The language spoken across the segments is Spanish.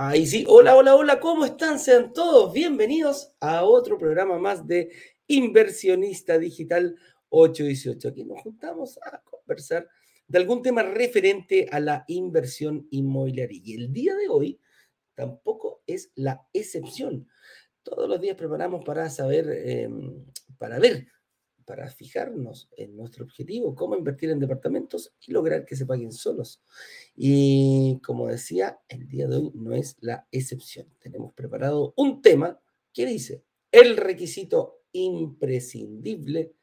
Ahí sí, hola, hola, hola, ¿cómo están? Sean todos bienvenidos a otro programa más de Inversionista Digital 818. Aquí nos juntamos a conversar de algún tema referente a la inversión inmobiliaria. Y el día de hoy tampoco es la excepción. Todos los días preparamos para saber, em, para ver para fijarnos en nuestro objetivo, cómo invertir en departamentos y lograr que se paguen solos. Y como decía, el día de hoy no es la excepción. Tenemos preparado un tema que dice el requisito imprescindible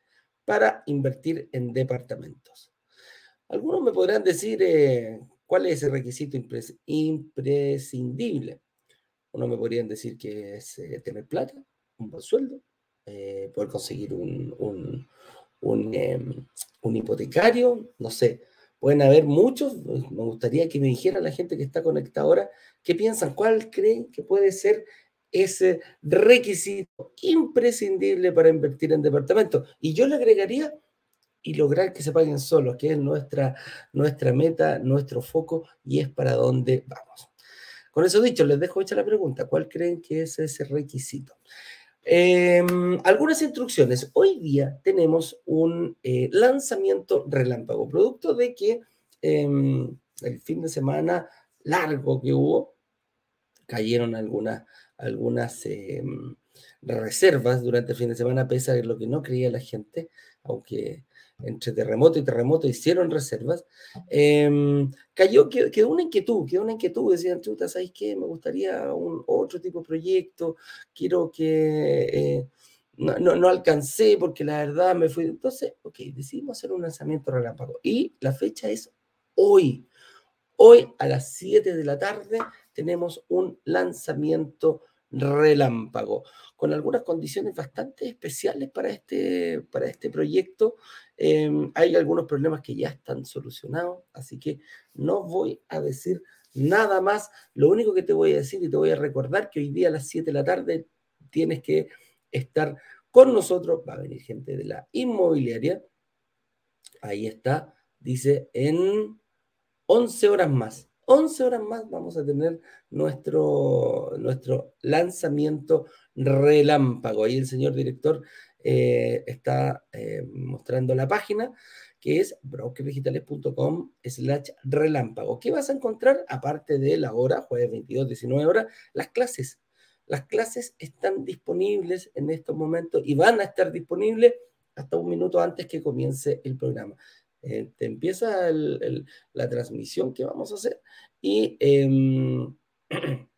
para invertir en departamentos. Algunos me podrán decir eh, cuál es ese requisito imprescindible. Uno me podrían decir que es eh, tener plata, un buen sueldo, eh, poder conseguir un, em, un, hipotecario, no sé, pueden haber muchos, me gustaría que me dijera la gente que está conectada ahora, qué piensan, cuál creen que puede ser ese requisito imprescindible para invertir en departamentos. Y yo le agregaría y lograr que se paguen solos, que es nuestra, nuestra meta, nuestro foco y es para dónde vamos. Con eso dicho, les dejo hecha la pregunta, ¿cuál creen que es ese requisito? Em, algunas instrucciones. Hoy día tenemos un eh, lanzamiento relámpago, producto de que em, el fin de semana largo que hubo, cayeron algunas, algunas em, reservas durante el fin de semana, a pesar de lo que no creía la gente, aunque entre terremoto y terremoto hicieron reservas, em, cayó, quedó, una inquietud, quedó una inquietud, decían, chuta, ¿sabes qué? Me gustaría un otro tipo de proyecto, quiero que... Eh, no, no, alcancé porque la verdad me fui. Entonces, ok, decidimos hacer un lanzamiento relámpago. Y la fecha es hoy. Hoy a las 7 de la tarde tenemos un lanzamiento relámpago, con algunas condiciones bastante especiales para este, para este proyecto. Em, hay algunos problemas que ya están solucionados, así que no voy a decir nada más. Lo único que te voy a decir y te voy a recordar que hoy día a las 7 de la tarde tienes que estar con nosotros. Va a venir gente de la inmobiliaria. Ahí está, dice en 11 horas más. 11 horas más vamos a tener nuestro, nuestro lanzamiento relámpago. Ahí el señor director eh, está eh, mostrando la página que es brokerdigitales.com slash relámpago. ¿Qué vas a encontrar? Aparte de la hora, jueves 22, 19 horas, las clases. Las clases están disponibles en estos momentos y van a estar disponibles hasta un minuto antes que comience el programa. Eh, te empieza la transmisión que vamos a hacer y, em,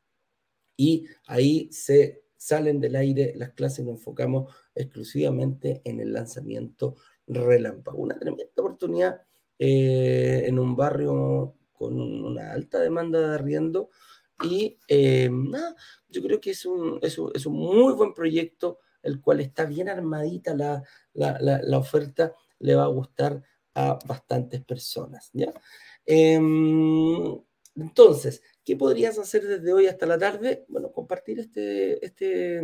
y ahí se salen del aire las clases, nos enfocamos exclusivamente en el lanzamiento relámpago. Una tremenda oportunidad eh, en un barrio con una alta demanda de arriendo y em, yo creo que es un, es, un, muy buen proyecto, el cual está bien armadita la, la oferta, le va a gustar a bastantes personas. ¿ya? Em, entonces, ¿qué podrías hacer desde hoy hasta la tarde? Bueno, compartir este, este,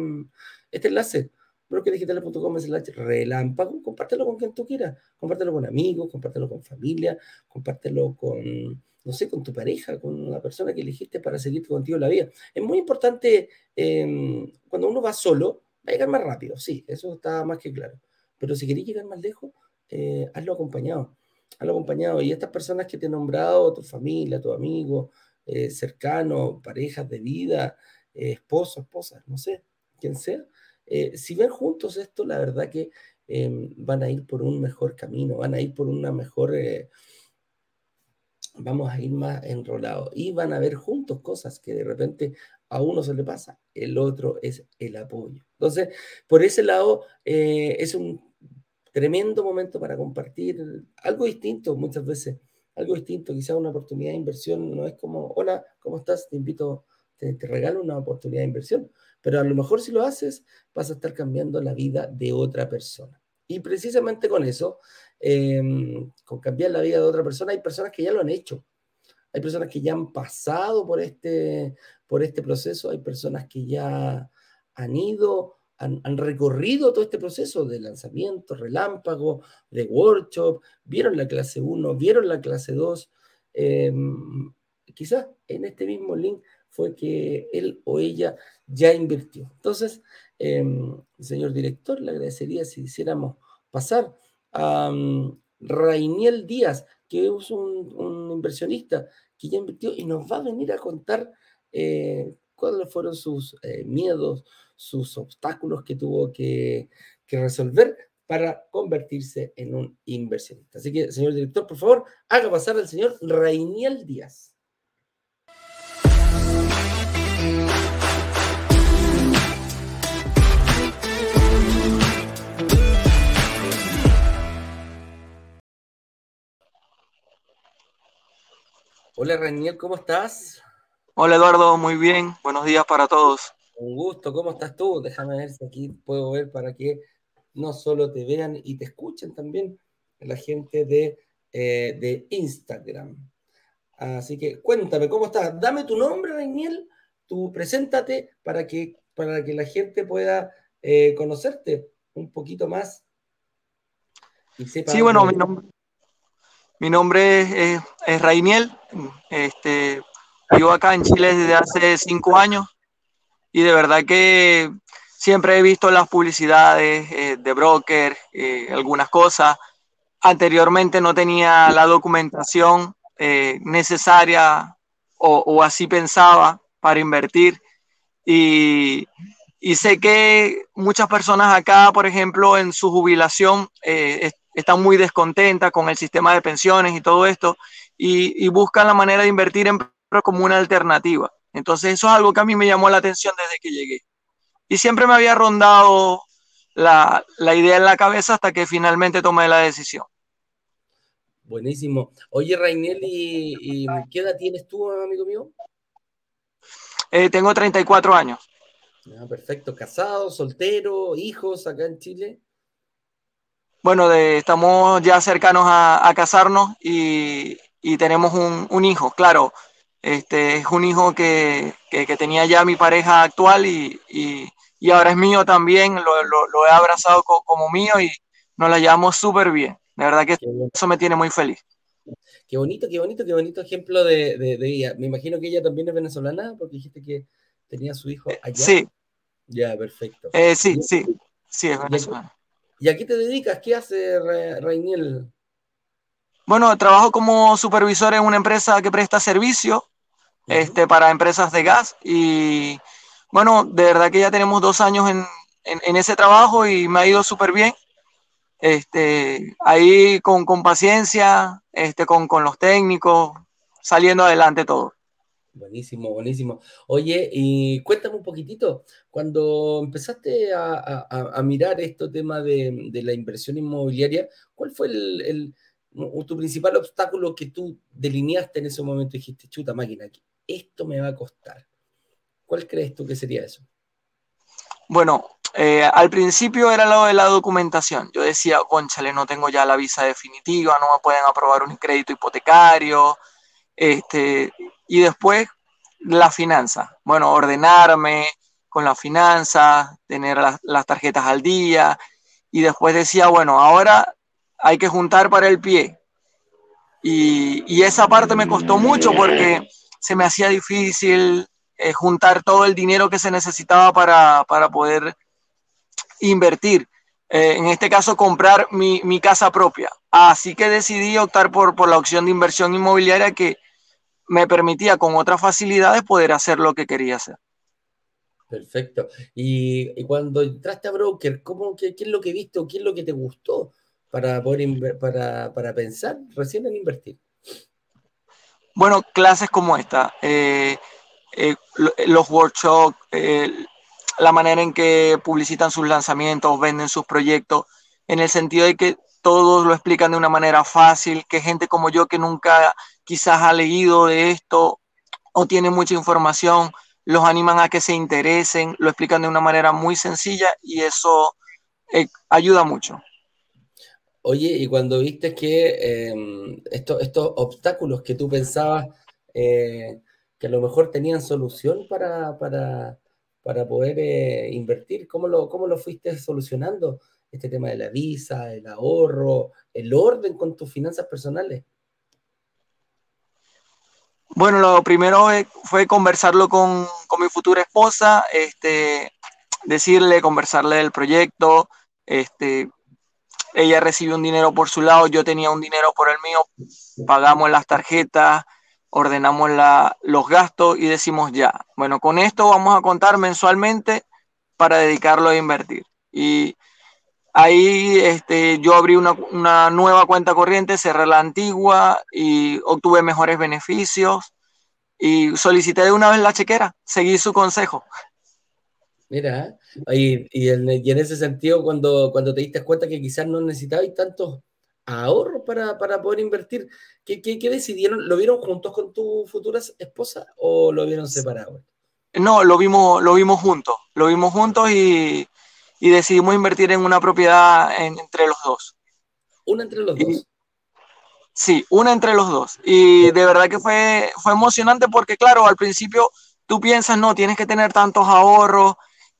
este enlace brokerdigitales.com es el relámpago, compártelo con quien tú quieras, compártelo con amigos, compártelo con familia, compártelo con, no sé, con tu pareja, con la persona que elegiste para seguir contigo la vida. Es muy importante, em, cuando uno va solo, va a llegar más rápido, sí, eso está más que claro. Pero si querés llegar más lejos, eh, hazlo acompañado. Hazlo acompañado. Y estas personas que te he nombrado, tu familia, tu amigo, eh, cercano, parejas de vida, eh, esposo, esposa, no sé, quien sea, si ven juntos esto, la verdad que em, van a ir por un mejor camino, van a ir por una mejor vamos a ir más enrolados y van a ver juntos cosas que de repente a uno se le pasa, el otro es el apoyo. Entonces, por ese lado, es un tremendo momento para compartir algo distinto muchas veces, algo distinto, quizás una oportunidad de inversión no es como, hola, ¿cómo estás? Te invito, te, regalo una oportunidad de inversión, pero a lo mejor si lo haces vas a estar cambiando la vida de otra persona. Y precisamente con eso, em, con cambiar la vida de otra persona, hay personas que ya lo han hecho. Hay personas que ya han pasado por este, por este proceso, hay personas que ya han ido han, recorrido todo este proceso de lanzamiento, relámpago, de workshop, vieron la clase 1, vieron la clase 2. Em, quizás en este mismo link fue que él o ella ya invirtió. Entonces, em, señor director, le agradecería si hiciéramos pasar a um, Rainiel Díaz, que es un, inversionista que ya invirtió y nos va a venir a contar eh, cuáles fueron sus eh, miedos, sus obstáculos que tuvo que, resolver para convertirse en un inversionista. Así que, señor director, por favor, haga pasar al señor Rainiel Díaz. Hola Raniel, ¿cómo estás? Hola Eduardo, muy bien. Buenos días para todos. Un gusto, ¿cómo estás tú? Déjame ver si aquí puedo ver para que no solo te vean y te escuchen también la gente de, eh, de Instagram. Así que cuéntame, ¿cómo estás? Dame tu nombre, Raniel, tú preséntate para que, para que la gente pueda eh, conocerte un poquito más. Y sepa sí, bueno, mi nombre, mi nombre es, Rainiel, este, vivo acá en Chile desde hace cinco años y de verdad que siempre he visto las publicidades eh, de broker, eh, algunas cosas. Anteriormente no tenía la documentación eh, necesaria o, así pensaba para invertir y, y, sé que muchas personas acá, por ejemplo, en su jubilación están muy descontentas con el sistema de pensiones y todo esto y, buscan la manera de invertir en como una alternativa. Entonces eso es algo que a mí me llamó la atención desde que llegué. Y siempre me había rondado la, idea en la cabeza hasta que finalmente tomé la decisión. Buenísimo. Oye, Rainel, ¿y, qué edad tienes tú, amigo mío? Eh, tengo 34 años. Ah, perfecto. ¿Casado, soltero, hijos acá en Chile? Bueno, estamos ya cercanos a, casarnos y, tenemos un, hijo, claro. Este es un hijo que, tenía ya mi pareja actual y, ahora es mío también. Lo, he abrazado como mío y nos la llevamos súper bien. De verdad que eso me tiene muy feliz. Qué bonito, qué bonito, qué bonito ejemplo de, ella. Me imagino que ella también es venezolana porque dijiste que tenía su hijo allá. Sí. Ya, perfecto. Eh, sí, sí, sí, es venezolana. ¿Y a qué te dedicas? ¿Qué hace Rainiel? Bueno, trabajo como supervisor en una empresa que presta servicio este, para empresas de gas y bueno, de verdad que ya tenemos dos años en, ese trabajo y me ha ido súper bien. Este, ahí con, con paciencia, este, con, con los técnicos, saliendo adelante todo. Buenísimo, buenísimo. Oye, y cuéntame un poquitito, cuando empezaste a, mirar este tema de, la inversión inmobiliaria, ¿cuál fue el, tu principal obstáculo que tú delineaste en ese momento y dijiste, chuta máquina, esto me va a costar? ¿Cuál crees tú que sería eso? Bueno, eh, al principio era lo de la documentación. Yo decía, conchale, no tengo ya la visa definitiva, no me pueden aprobar un crédito hipotecario, este, y después la finanza. Bueno, ordenarme con la finanza, tener las, tarjetas al día. Y después decía, bueno, ahora hay que juntar para el pie. Y, esa parte me costó mucho porque se me hacía difícil eh, juntar todo el dinero que se necesitaba para, poder invertir. Eh, en este caso, comprar mi, casa propia. Así que decidí optar por, por la opción de inversión inmobiliaria que, me permitía con otras facilidades poder hacer lo que quería hacer. Perfecto. Y, cuando entraste a broker, ¿cómo, qué, es lo que viste o qué es lo que te gustó para poder para, para pensar recién en invertir? Bueno, clases como esta, eh, eh, los workshops, eh, la manera en que publicitan sus lanzamientos, venden sus proyectos, en el sentido de que todos lo explican de una manera fácil, que gente como yo que nunca quizás ha leído de esto o tiene mucha información, los animan a que se interesen, lo explican de una manera muy sencilla y eso eh, ayuda mucho. Oye, y cuando viste que em, estos obstáculos que tú pensabas eh, que a lo mejor tenían solución para, para, poder eh, invertir, ¿cómo lo, ¿cómo lo fuiste solucionando? Este tema de la visa, el ahorro, el orden con tus finanzas personales. Bueno, lo primero fue conversarlo con, con mi futura esposa, este, decirle, conversarle del proyecto, este, ella recibió un dinero por su lado, yo tenía un dinero por el mío, pagamos las tarjetas, ordenamos la, los gastos y decimos ya, bueno, con esto vamos a contar mensualmente para dedicarlo a invertir. Y ahí este, yo abrí una, una nueva cuenta corriente, cerré la antigua y obtuve mejores beneficios y solicité de una vez la chequera, seguí su consejo. Mira, y, y, en, y, en, ese sentido, cuando, cuando te diste cuenta que quizás no necesitabas tantos ahorros para, para poder invertir, ¿qué, ¿qué, qué, decidieron? ¿Lo vieron juntos con tu futura esposa o lo vieron separado? No, lo vimos, lo vimos juntos, lo vimos juntos y, y decidimos invertir en una propiedad en, entre los dos. ¿Una entre los dos? Sí, una entre los dos. Y de verdad que fue, fue emocionante porque, claro, al principio tú piensas, no, tienes que tener tantos ahorros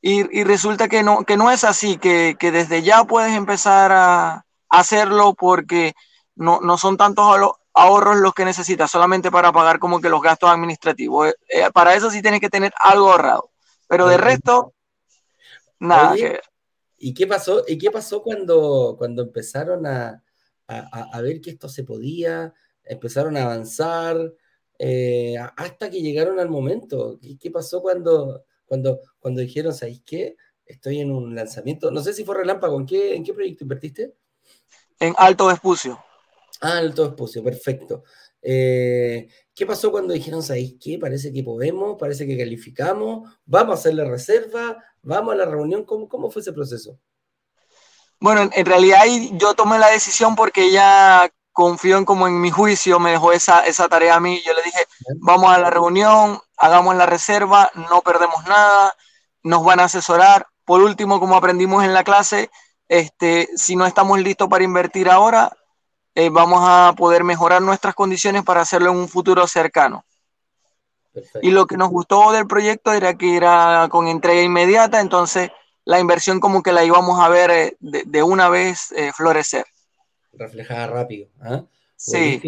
y, resulta que no, que no es así, que, desde ya puedes empezar a, hacerlo porque no, no, son tantos ahorros los que necesitas solamente para pagar como que los gastos administrativos. Eh, eh, para eso sí tienes que tener algo ahorrado. Pero de resto, nada. ¿Y qué pasó? ¿Y qué pasó cuando, cuando empezaron a, ver que esto se podía? Empezaron a avanzar eh, hasta que llegaron al momento. ¿Qué, qué pasó cuando, cuando, cuando dijeron, ¿sabéis qué? Estoy en un lanzamiento, no sé si fue relámpago, ¿en qué, en qué proyecto invertiste? En Alto Espucio. Ah, Alto Espucio, perfecto. Eh, ¿Qué pasó cuando dijeron, ¿sabéis qué? Parece que podemos, parece que calificamos, vamos a hacer la reserva, vamos a la reunión, ¿cómo, cómo fue ese proceso? Bueno, en, realidad yo tomé la decisión porque ella confió en como en mi juicio, me dejó esa, esa tarea a mí, yo le dije, vamos a la reunión, hagamos la reserva, no perdemos nada, nos van a asesorar. Por último, como aprendimos en la clase, este, si no estamos listos para invertir ahora, eh, vamos a poder mejorar nuestras condiciones para hacerlo en un futuro cercano. Y lo que nos gustó del proyecto era que era con entrega inmediata, entonces la inversión como que la íbamos a ver eh, de, una vez eh, florecer. Reflejada rápido. ¿ah? Sí.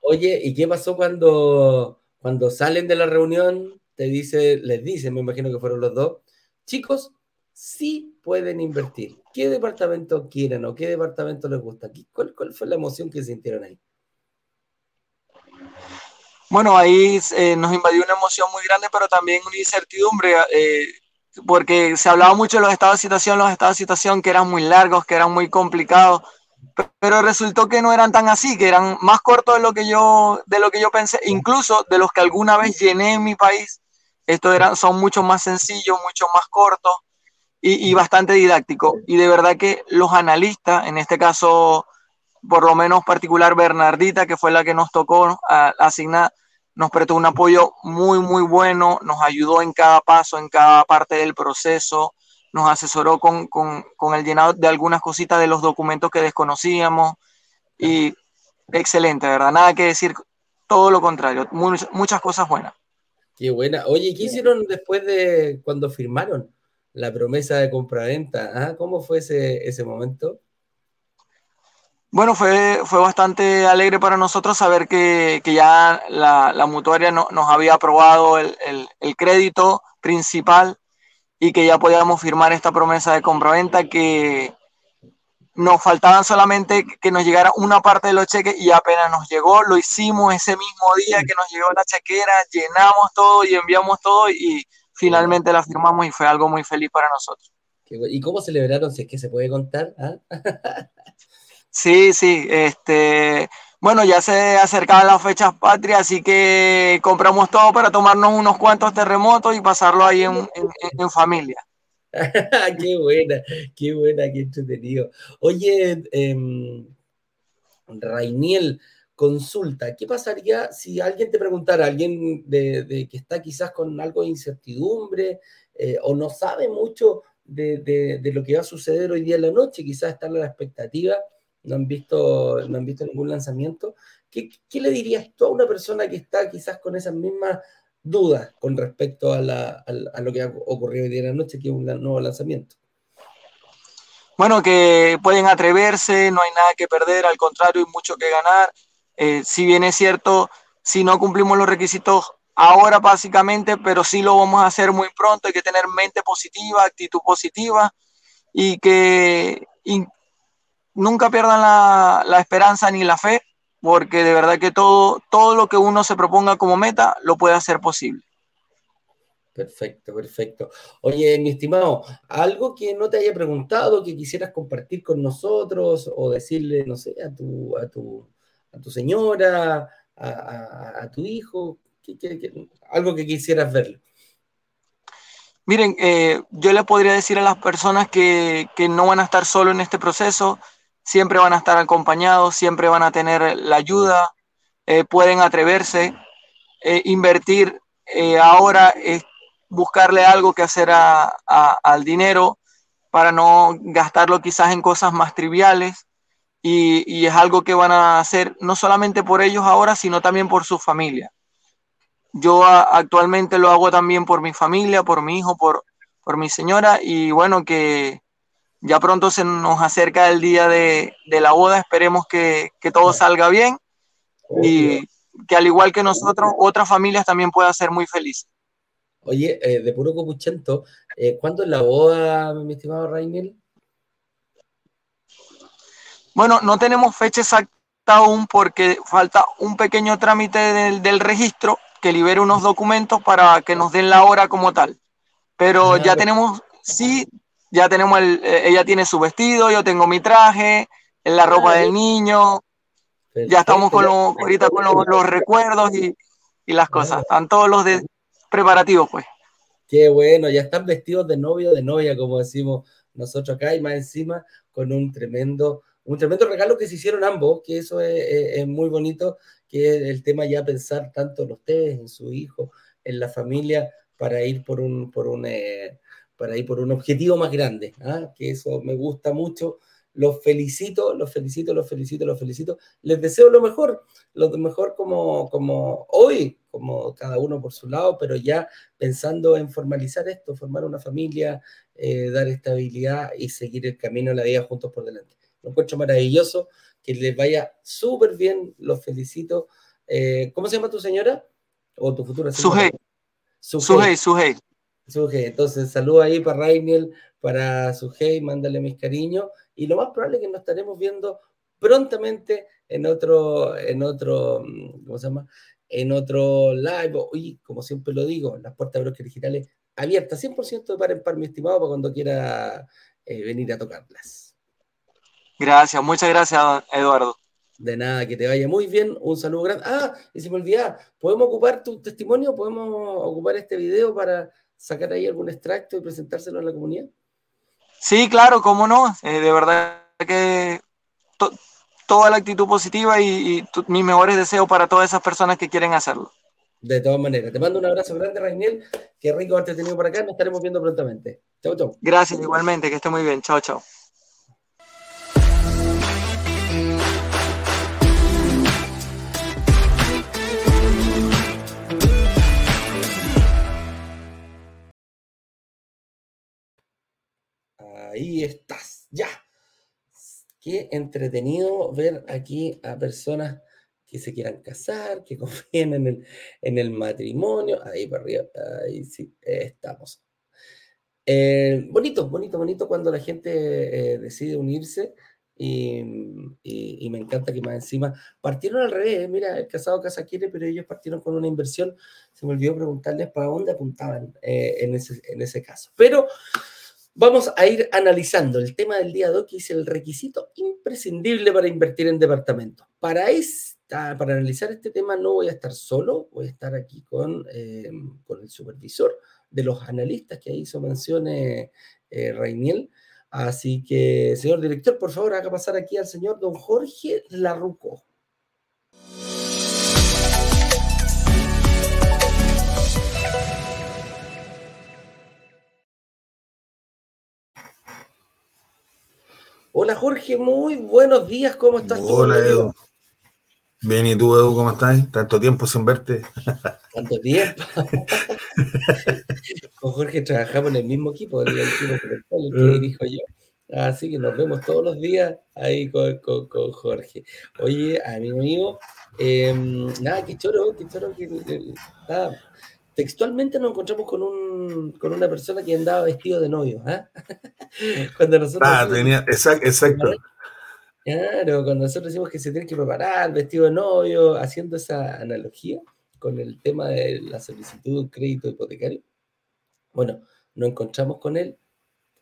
Oye, ¿y qué pasó cuando cuando salen de la reunión, te dice, les dicen, me imagino que fueron los dos, chicos, sí pueden invertir. ¿Qué departamento quieren o qué departamento les gusta? ¿Cuál, cuál fue la emoción que sintieron ahí? Bueno, ahí eh, nos invadió una emoción muy grande, pero también una incertidumbre, eh, porque se hablaba mucho de los estados de situación, los estados de situación que eran muy largos, que eran muy complicados, pero resultó que no eran tan así, que eran más cortos de lo que yo, de lo que yo pensé, incluso de los que alguna vez llené en mi país. Estos eran, son mucho más sencillos, mucho más cortos y, bastante didácticos. Y de verdad que los analistas, en este caso, por lo menos particular Bernardita, que fue la que nos tocó asignar, nos prestó un apoyo muy, muy bueno, nos ayudó en cada paso, en cada parte del proceso nos asesoró con, el llenado de algunas cositas de los documentos que desconocíamos y excelente, ¿verdad? Nada que decir, todo lo contrario, muchas cosas buenas. Qué buena. Oye, ¿qué hicieron después de cuando firmaron la promesa de compraventa? ¿Ah? ¿Cómo fue ese, ese momento? Bueno, fue, fue bastante alegre para nosotros saber que, ya la, mutuaria nos había aprobado el, el crédito principal y que ya podíamos firmar esta promesa de compraventa que nos faltaban solamente que nos llegara una parte de los cheques y apenas nos llegó, lo hicimos ese mismo día que nos llegó la chequera, llenamos todo y enviamos todo y finalmente la firmamos y fue algo muy feliz para nosotros. ¿Y cómo celebraron? Si es que se puede contar. ¿ah? sí, sí, este, bueno, ya se acercaban las fechas patrias, así que compramos todo para tomarnos unos cuantos terremotos y pasarlo ahí en, familia. qué buena, qué buena, qué entretenido. Oye, eh, Rainiel, consulta, ¿qué pasaría si alguien te preguntara, alguien de, que está quizás con algo de incertidumbre eh, o no sabe mucho de, de, lo que va a suceder hoy día en la noche, quizás está en la expectativa no han visto, no han visto ningún lanzamiento. ¿Qué, ¿Qué, le dirías tú a una persona que está quizás con esas mismas dudas con respecto a, la, a, lo que ha ocurrido hoy día en la noche, que es un nuevo lanzamiento? Bueno, que pueden atreverse, no hay nada que perder, al contrario, hay mucho que ganar. Eh, si bien es cierto, si no cumplimos los requisitos ahora básicamente, pero sí lo vamos a hacer muy pronto. Hay que tener mente positiva, actitud positiva y que nunca pierdan la, la, esperanza ni la fe, porque de verdad que todo, todo lo que uno se proponga como meta lo puede hacer posible. Perfecto, perfecto. Oye, mi estimado, algo que no te haya preguntado, que quisieras compartir con nosotros o decirle, no sé, a tu, a tu, a tu señora, a, tu hijo, algo que quisieras verlo. Miren, eh, yo le podría decir a las personas que, no van a estar solo en este proceso, siempre van a estar acompañados, siempre van a tener la ayuda, eh, pueden atreverse, eh, invertir ahora es buscarle algo que hacer al dinero para no gastarlo quizás en cosas más triviales y, y, es algo que van a hacer no solamente por ellos ahora, sino también por su familia. Yo actualmente lo hago también por mi familia, por mi hijo, por, por mi señora y bueno, que ya pronto se nos acerca el día de, de la boda, esperemos que, que, todo salga bien y que al igual que nosotros, otras familias también puedan ser muy felices. Oye, eh, de puro copuchento, eh, ¿cuándo es la boda, mi estimado Raimel? Bueno, no tenemos fecha exacta aún porque falta un pequeño trámite del, del registro que libere unos documentos para que nos den la hora como tal. Pero ya tenemos, sí, ya tenemos, el, eh, ella tiene su vestido, yo tengo mi traje, la ropa del niño, ya estamos con ahorita con los, recuerdos y, y, las cosas, están todos los de, preparativos pues. Qué bueno, ya están vestidos de novio de novia, como decimos nosotros acá, y más encima con un tremendo, un tremendo regalo que se hicieron ambos, que eso es, es muy bonito que es el tema ya pensar tanto en ustedes, en su hijo, en la familia, para ir por un, por un, eh, para ir por un objetivo más grande, ¿ah? que eso me gusta mucho. Los felicito, los felicito, los felicito, los felicito. Les deseo lo mejor, lo mejor como, como hoy, como cada uno por su lado, pero ya pensando en formalizar esto, formar una familia, eh, dar estabilidad y seguir el camino de la vida juntos por delante. Lo encuentro maravilloso que les vaya súper bien, los felicito. Eh, ¿Cómo se llama tu señora? ¿O tu futura señora? Sujei. Sujei, Sujei. Entonces, saludo ahí para Rainiel, para Sujei, mándale mis cariños. Y lo más probable es que nos estaremos viendo prontamente en otro, en otro, mm, ¿cómo se llama? En otro live. Y como siempre lo digo, las puertas de bloques digitales abiertas, 100% de par en par, mi estimado, para cuando quiera eh, venir a tocarlas. Gracias, muchas gracias, Eduardo. De nada, que te vaya muy bien. Un saludo grande. Ah, y si me olvidaba, ¿podemos ocupar tu testimonio? ¿Podemos ocupar este video para sacar ahí algún extracto y presentárselo a la comunidad? Sí, claro, cómo no. Eh, de verdad que toda la actitud positiva y, mis mejores deseos para todas esas personas que quieren hacerlo. De todas maneras, te mando un abrazo grande, Rainiel. Qué rico haberte tenido por acá. Nos estaremos viendo prontamente. Chau, chau. Gracias, igualmente. Que esté muy bien. Chao, chao. Ahí estás, ya. Qué entretenido ver aquí a personas que se quieran casar, que confíen en el, matrimonio. Ahí para arriba, ahí sí, estamos. Eh, bonito, bonito, bonito cuando la gente eh, decide unirse y, me encanta que más encima partieron al revés. Mira, el casado casa quiere, pero ellos partieron con una inversión. Se me olvidó preguntarles para dónde apuntaban eh, en, ese, en ese caso. Pero Vamos a ir analizando el tema del día de que es el requisito imprescindible para invertir en departamentos. Para, para analizar este tema no voy a estar solo, voy a estar aquí con, eh, con el supervisor de los analistas que hizo mención eh, Rainiel. Así que, señor director, por favor, haga pasar aquí al señor don Jorge Larruco. Hola Jorge, muy buenos días, ¿cómo estás? Hola Edu. Bien, ¿y tú Edu, cómo estás? Tanto tiempo sin verte. Tanto tiempo. Con Jorge trabajamos en el mismo equipo, el equipo que dijo yo. Así que nos vemos todos los días ahí con, con, Jorge. Oye, amigo mío, em, nada, qué choro, qué choro. Que, Textualmente nos encontramos con, un, con una persona que andaba vestido de novio. ¿ah? cuando nosotros. Ah, tenía, exacto. exacto. Claro, cuando nosotros decimos que se tiene que preparar vestido de novio, haciendo esa analogía con el tema de la solicitud de un crédito hipotecario. Bueno, nos encontramos con él.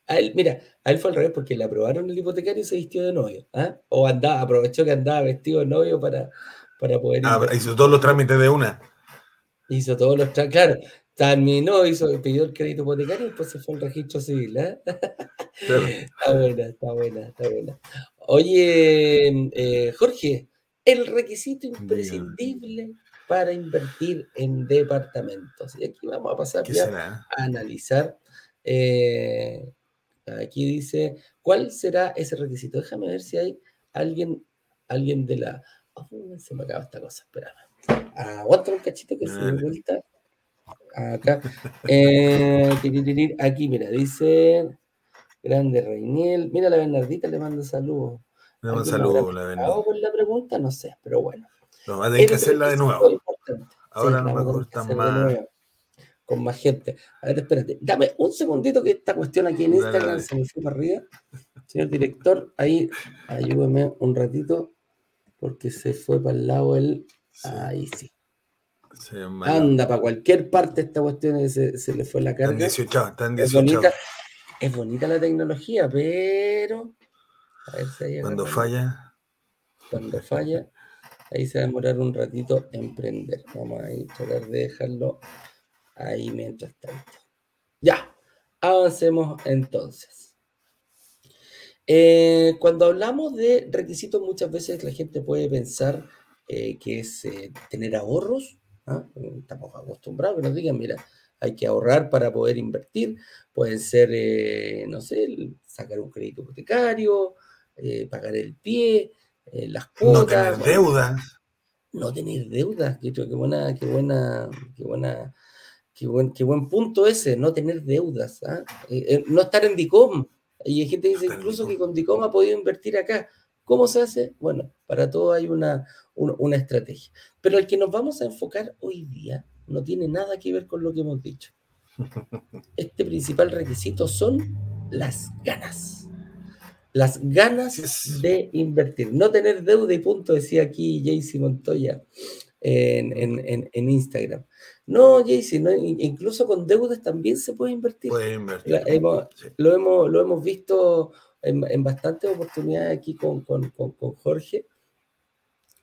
A él, mira, a él fue al revés porque le aprobaron el hipotecario y se vistió de novio. ¿ah? O andaba, aprovechó que andaba vestido de novio para, para poder. Ah, hizo todos los trámites de una. Hizo todos los trámites, claro. Terminó, hizo, pidió el crédito hipotecario y después se fue al registro civil. ¿eh? está buena, está buena, está buena. Oye, eh, Jorge, el requisito imprescindible para invertir en departamentos. Y aquí vamos a pasar ya a analizar. Eh, aquí dice, ¿cuál será ese requisito? Déjame ver si hay alguien, alguien de la... Oh, se me acaba esta cosa, espérame. Aguanta un cachito que se dé vuelta. Acá. Eh, aquí, mira, dice Grande Reiniel. Mira, la Bernardita le manda saludos. Le manda saludos, la Bernardita. con la pregunta? No sé, pero bueno. No, va a tener que hacerla de nuevo. Ahora no me cortan más. Con más gente. A ver, espérate. Dame un segundito que esta cuestión aquí en Instagram se me fue para arriba. Señor director, ahí ayúdeme un ratito porque se fue para el lado el Ahí sí. Anda, para cualquier parte esta cuestión se, se le fue la carga. Están es, bonita, es bonita la tecnología, pero. A ver si Cuando falla. Cuando falla, ahí se va a demorar un ratito en prender. Vamos a tratar de dejarlo ahí mientras tanto. Ya, avancemos entonces. Eh, cuando hablamos de requisitos, muchas veces la gente puede pensar eh, que es eh, tener ahorros. ¿ah? Estamos acostumbrados que nos digan, mira, hay que ahorrar para poder invertir. Pueden ser, eh, no sé, sacar un crédito hipotecario, pagar el pie, las cuotas. No tener deudas. No tener deudas. Qué, buena, qué buena, qué buena. Qué buen, qué buen punto ese, no tener deudas. ¿ah? no estar en DICOM. Y hay gente que dice incluso que con DICOM ha podido invertir acá. ¿Cómo se hace? Bueno, para todo hay una, una, estrategia. Pero el que nos vamos a enfocar hoy día no tiene nada que ver con lo que hemos dicho. Este principal requisito son las ganas. Las ganas de invertir. No tener deuda y punto, decía aquí Jaycee Montoya en, Instagram. No, Jaycee, incluso con deudas también se puede invertir. Puede invertir. lo, hemos, lo hemos visto en, bastantes oportunidades aquí con, con, Jorge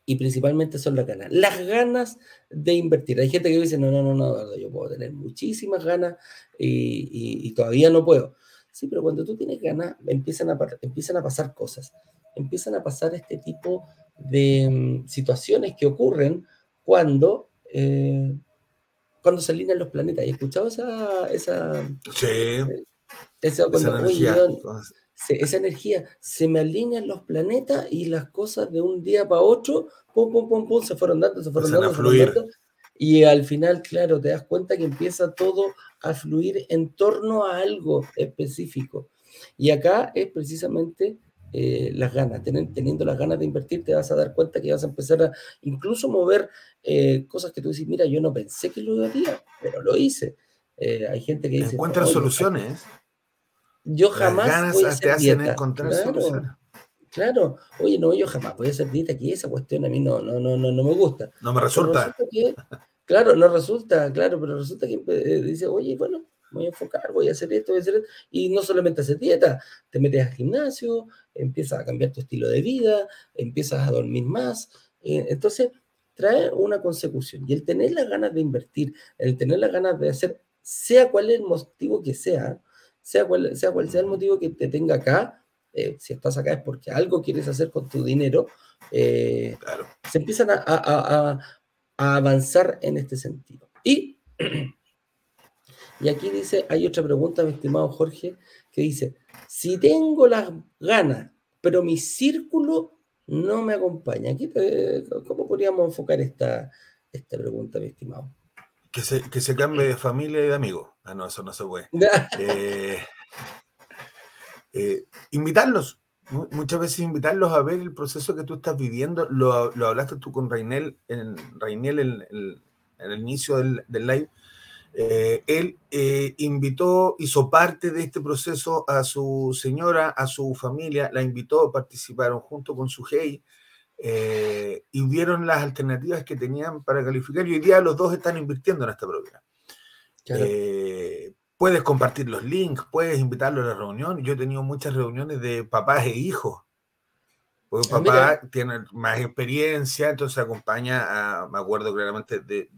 y principalmente son las ganas. Las ganas de invertir. Hay gente que dice, no, no, no, no, yo puedo tener muchísimas ganas y, todavía no puedo. Sí, pero cuando tú tienes ganas, empiezan a, empiezan a pasar cosas. Empiezan a pasar este tipo de mm, situaciones que ocurren cuando, eh, cuando se alinean los planetas. ¿Has escuchado esa... esa sí. Eh, esa, esa energía, se me alinean los planetas y las cosas de un día para otro, pum, pum, pum, pum, se fueron dando, se fueron dando, se fueron dando. Y al final, claro, te das cuenta que empieza todo a fluir en torno a algo específico. Y acá es precisamente eh, las ganas, teniendo las ganas de invertir, te vas a dar cuenta que vas a empezar a incluso mover eh, cosas que tú dices, mira, yo no pensé que lo haría, pero lo hice. Eh, hay gente que dice... Encuentra soluciones. Yo jamás voy a hacer dieta. claro, claro, oye, no, yo jamás voy a hacer dieta aquí, esa cuestión a mí no, no, no, no, no me gusta. No me resulta. claro, no resulta, claro, pero resulta que eh, dice, oye, bueno, voy a enfocar, voy a hacer esto, voy a hacer esto. Y no solamente hacer dieta, te metes al gimnasio, empiezas a cambiar tu estilo de vida, empiezas a dormir más. Eh, entonces, trae una consecución. Y el tener las ganas de invertir, el tener las ganas de hacer, sea cual es el motivo que sea, sea cual sea, cual sea el motivo que te tenga acá, eh, si estás acá es porque algo quieres hacer con tu dinero, eh, se empiezan a, avanzar en este sentido. Y, y aquí dice, hay otra pregunta, mi estimado Jorge, que dice, si tengo las ganas, pero mi círculo no me acompaña, ¿cómo podríamos enfocar esta, esta pregunta, mi estimado? Que se, que se cambie de familia y de amigos. Ah, no, eso no se puede. Eh, eh, invitarlos, muchas veces invitarlos a ver el proceso que tú estás viviendo. Lo, hablaste tú con Rainel en, Rainel en, el inicio del, live. Eh, él eh, invitó, hizo parte de este proceso a su señora, a su familia, la invitó, participaron junto con su hey eh, y vieron las alternativas que tenían para calificar y hoy día los dos están invirtiendo en esta propiedad. puedes compartir los links, puedes invitarlo a la reunión. Yo he tenido muchas reuniones de papás e hijos porque ah, papá tiene más experiencia, entonces acompaña a, me acuerdo claramente de,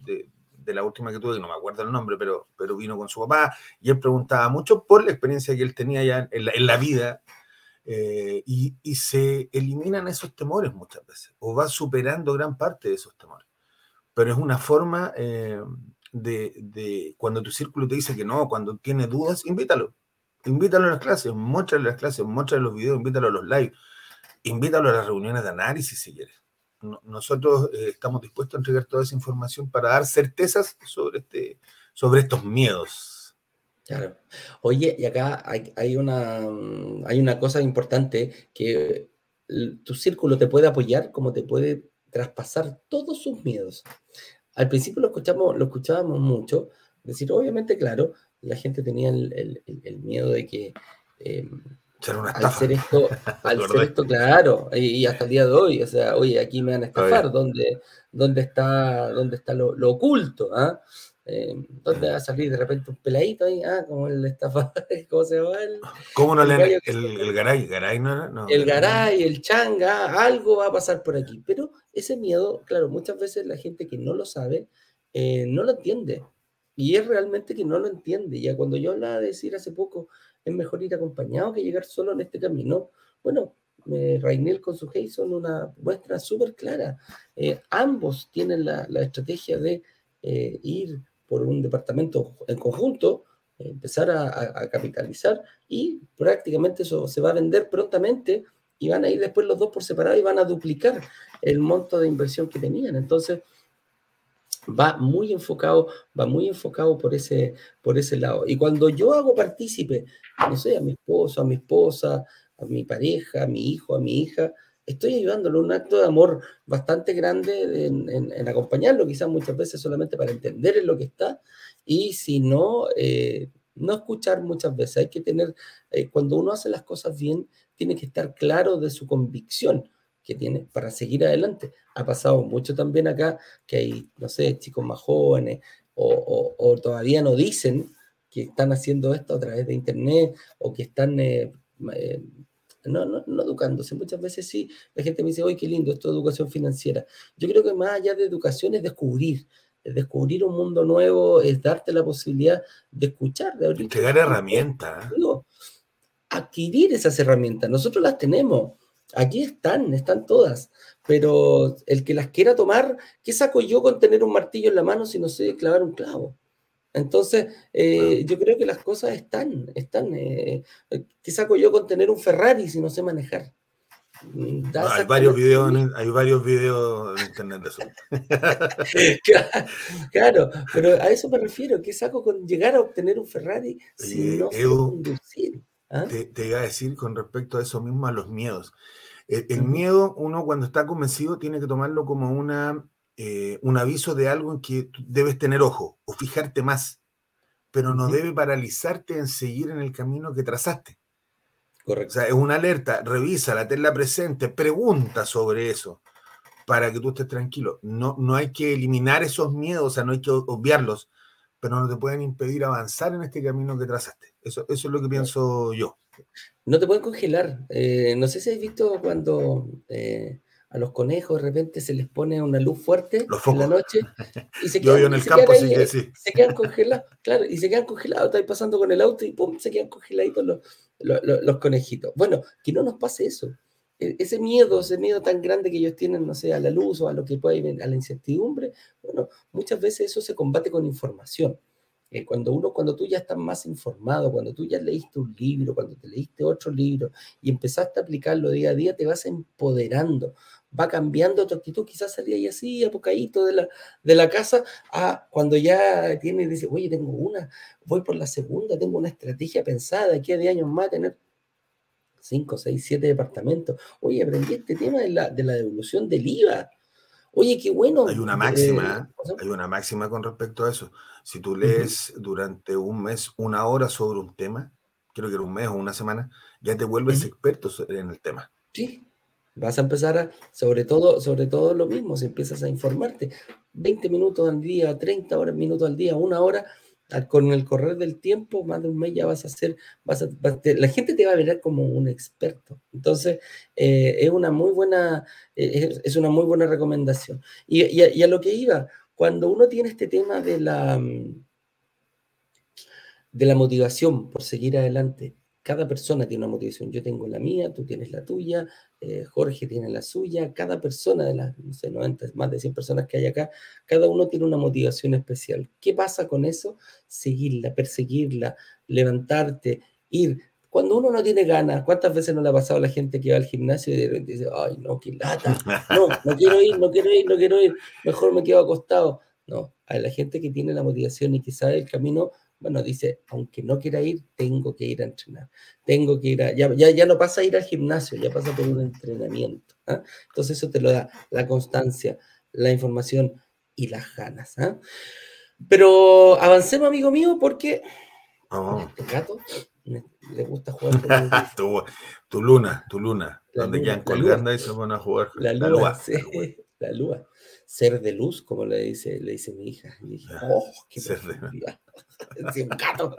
de la última que tuve, no me acuerdo el nombre, pero, pero vino con su papá y él preguntaba mucho por la experiencia que él tenía ya en la, vida eh, y, y, se eliminan esos temores muchas veces o va superando gran parte de esos temores. Pero es una forma eh, de, de, cuando tu círculo te dice que no, cuando tiene dudas, invítalo. Invítalo a las clases, muéstrale las clases, muéstrale los videos, invítalo a los live, invítalo a las reuniones de análisis si quieres nosotros eh, estamos dispuestos a entregar toda esa información para dar certezas sobre, este, sobre estos miedos. Claro. Oye, y acá hay, una, hay una cosa importante que tu círculo te puede apoyar como te puede traspasar todos sus miedos. Al principio lo, escuchamos, lo escuchábamos mucho, decir, obviamente, claro, la gente tenía el, miedo de que... Em, al ser esto, al ser esto, claro, y, hasta el día de hoy, o sea, oye, aquí me van a estafar, ¿dónde, dónde está, dónde está lo, oculto? ¿ah? Eh, ¿Dónde va a salir de repente un peladito ahí? Ah, como el estafador, ¿cómo se llama? El, ¿Cómo no le el, el, garay? ¿Garay no No, el garay, el changa, algo va a pasar por aquí. Pero ese miedo, claro, muchas veces la gente que no lo sabe, eh, no lo entiende. Y es realmente que no lo entiende. Ya cuando yo hablaba de decir hace poco, es mejor ir acompañado que llegar solo en este camino. Bueno, eh, Rainel con su hey son una muestra súper clara. Eh, ambos tienen la, estrategia de eh, ir por un departamento en conjunto, empezar a, capitalizar y prácticamente eso se va a vender prontamente y van a ir después los dos por separado y van a duplicar el monto de inversión que tenían. Entonces, va muy enfocado, va muy enfocado por ese, por ese lado. Y cuando yo hago partícipe, no sé, a mi esposo, a mi esposa, a mi pareja, a mi hijo, a mi hija, estoy ayudándolo, un acto de amor bastante grande en, acompañarlo, quizás muchas veces solamente para entender en lo que está, y si no, eh, no escuchar muchas veces. Hay que tener, eh, cuando uno hace las cosas bien, tiene que estar claro de su convicción que tiene para seguir adelante. Ha pasado mucho también acá que hay, no sé, chicos más jóvenes o, todavía no dicen que están haciendo esto a través de internet o que están eh, no, no, no, educándose. Muchas veces sí, la gente me dice, oye, qué lindo, esto es educación financiera. Yo creo que más allá de educación es descubrir, es descubrir un mundo nuevo, es darte la posibilidad de escuchar, de abrir. Entregar herramientas. Adquirir esas herramientas. Nosotros las tenemos Aquí están, están todas, pero el que las quiera tomar, ¿qué saco yo con tener un martillo en la mano si no sé clavar un clavo? Entonces, eh, yo creo que las cosas están, están. Eh, ¿Qué saco yo con tener un Ferrari si no sé manejar? Mm, hay, varios videos en, hay varios videos en internet de eso. claro, pero a eso me refiero. ¿Qué saco con llegar a obtener un Ferrari si no sé conducir? ¿Ah? Te, iba a decir con respecto a eso mismo, a los miedos. El, miedo, uno cuando está convencido tiene que tomarlo como una, eh, un aviso de algo en que debes tener ojo o fijarte más, pero no debe paralizarte en seguir en el camino que trazaste. Correcto. O sea, es una alerta, revisa, tenla presente, pregunta sobre eso para que tú estés tranquilo. No, no hay que eliminar esos miedos, o sea, no hay que obviarlos, pero no te pueden impedir avanzar en este camino que trazaste. Eso, eso es lo que pienso yo. No te pueden congelar. Eh, no sé si has visto cuando eh, a los conejos de repente se les pone una luz fuerte en la noche y se quedan, en el campo, se quedan congelados. Claro, y se quedan congelados. Estás pasando con el auto y pum, se quedan congeladitos los, los, los conejitos. Bueno, que no nos pase eso e, ese miedo, ese miedo tan grande que ellos tienen, no sé, a la luz o a lo que puede a la incertidumbre, bueno, muchas veces eso se combate con información. Eh, cuando uno, cuando tú ya estás más informado, cuando tú ya leíste un libro, cuando te leíste otro libro y empezaste a aplicarlo día a día, te vas empoderando, va cambiando tu actitud, quizás salía ahí así, apocadito de la, de la casa, a cuando ya tienes, dice, oye, tengo una, voy por la segunda, tengo una estrategia pensada, aquí a 10 años más tener 5, 6, 7 departamentos. Oye, aprendí este tema de la, de la devolución del IVA. Oye, qué bueno. Hay una máxima, ¿eh? hay una máxima con respecto a eso. Si tú lees durante un mes una hora sobre un tema, creo que era un mes o una semana, ya te vuelves experto en el tema. Sí, vas a empezar a, sobre todo, sobre todo lo mismo, si empiezas a informarte, 20 minutos al día, 30 horas, minutos al día, una hora, con el correr del tiempo, más de un mes ya vas a ser, vas a, la gente te va a ver como un experto. Entonces, eh, es una muy buena, eh, es, una muy buena recomendación. Y, a, lo que iba, cuando uno tiene este tema de la, de la motivación por seguir adelante, cada persona tiene una motivación. Yo tengo la mía, tú tienes la tuya, eh, Jorge tiene la suya, cada persona de las, no sé, 90, más de 100 personas que hay acá, cada uno tiene una motivación especial. ¿Qué pasa con eso? Seguirla, perseguirla, levantarte, ir. Cuando uno no tiene ganas, ¿cuántas veces no le ha pasado a la gente que va al gimnasio y de repente dice, ay, no, qué lata, no, no quiero ir, no quiero ir, no quiero ir, mejor me quedo acostado? No, a la gente que tiene la motivación y que sabe el camino, bueno, dice, aunque no quiera ir, tengo que ir a entrenar. Tengo que ir a, ya, ya, no pasa a ir al gimnasio, ya pasa por un entrenamiento. ¿ah? Entonces eso te lo da la constancia, la información y las ganas. ¿ah? Pero avancemos, amigo mío, porque oh. este gato le gusta jugar con tu, luna, tu luna, donde quedan colgando y se van a jugar. La luna, la luna ser de luz, como le dice, le dice mi hija. Y dije, oh, qué ser de... un gato.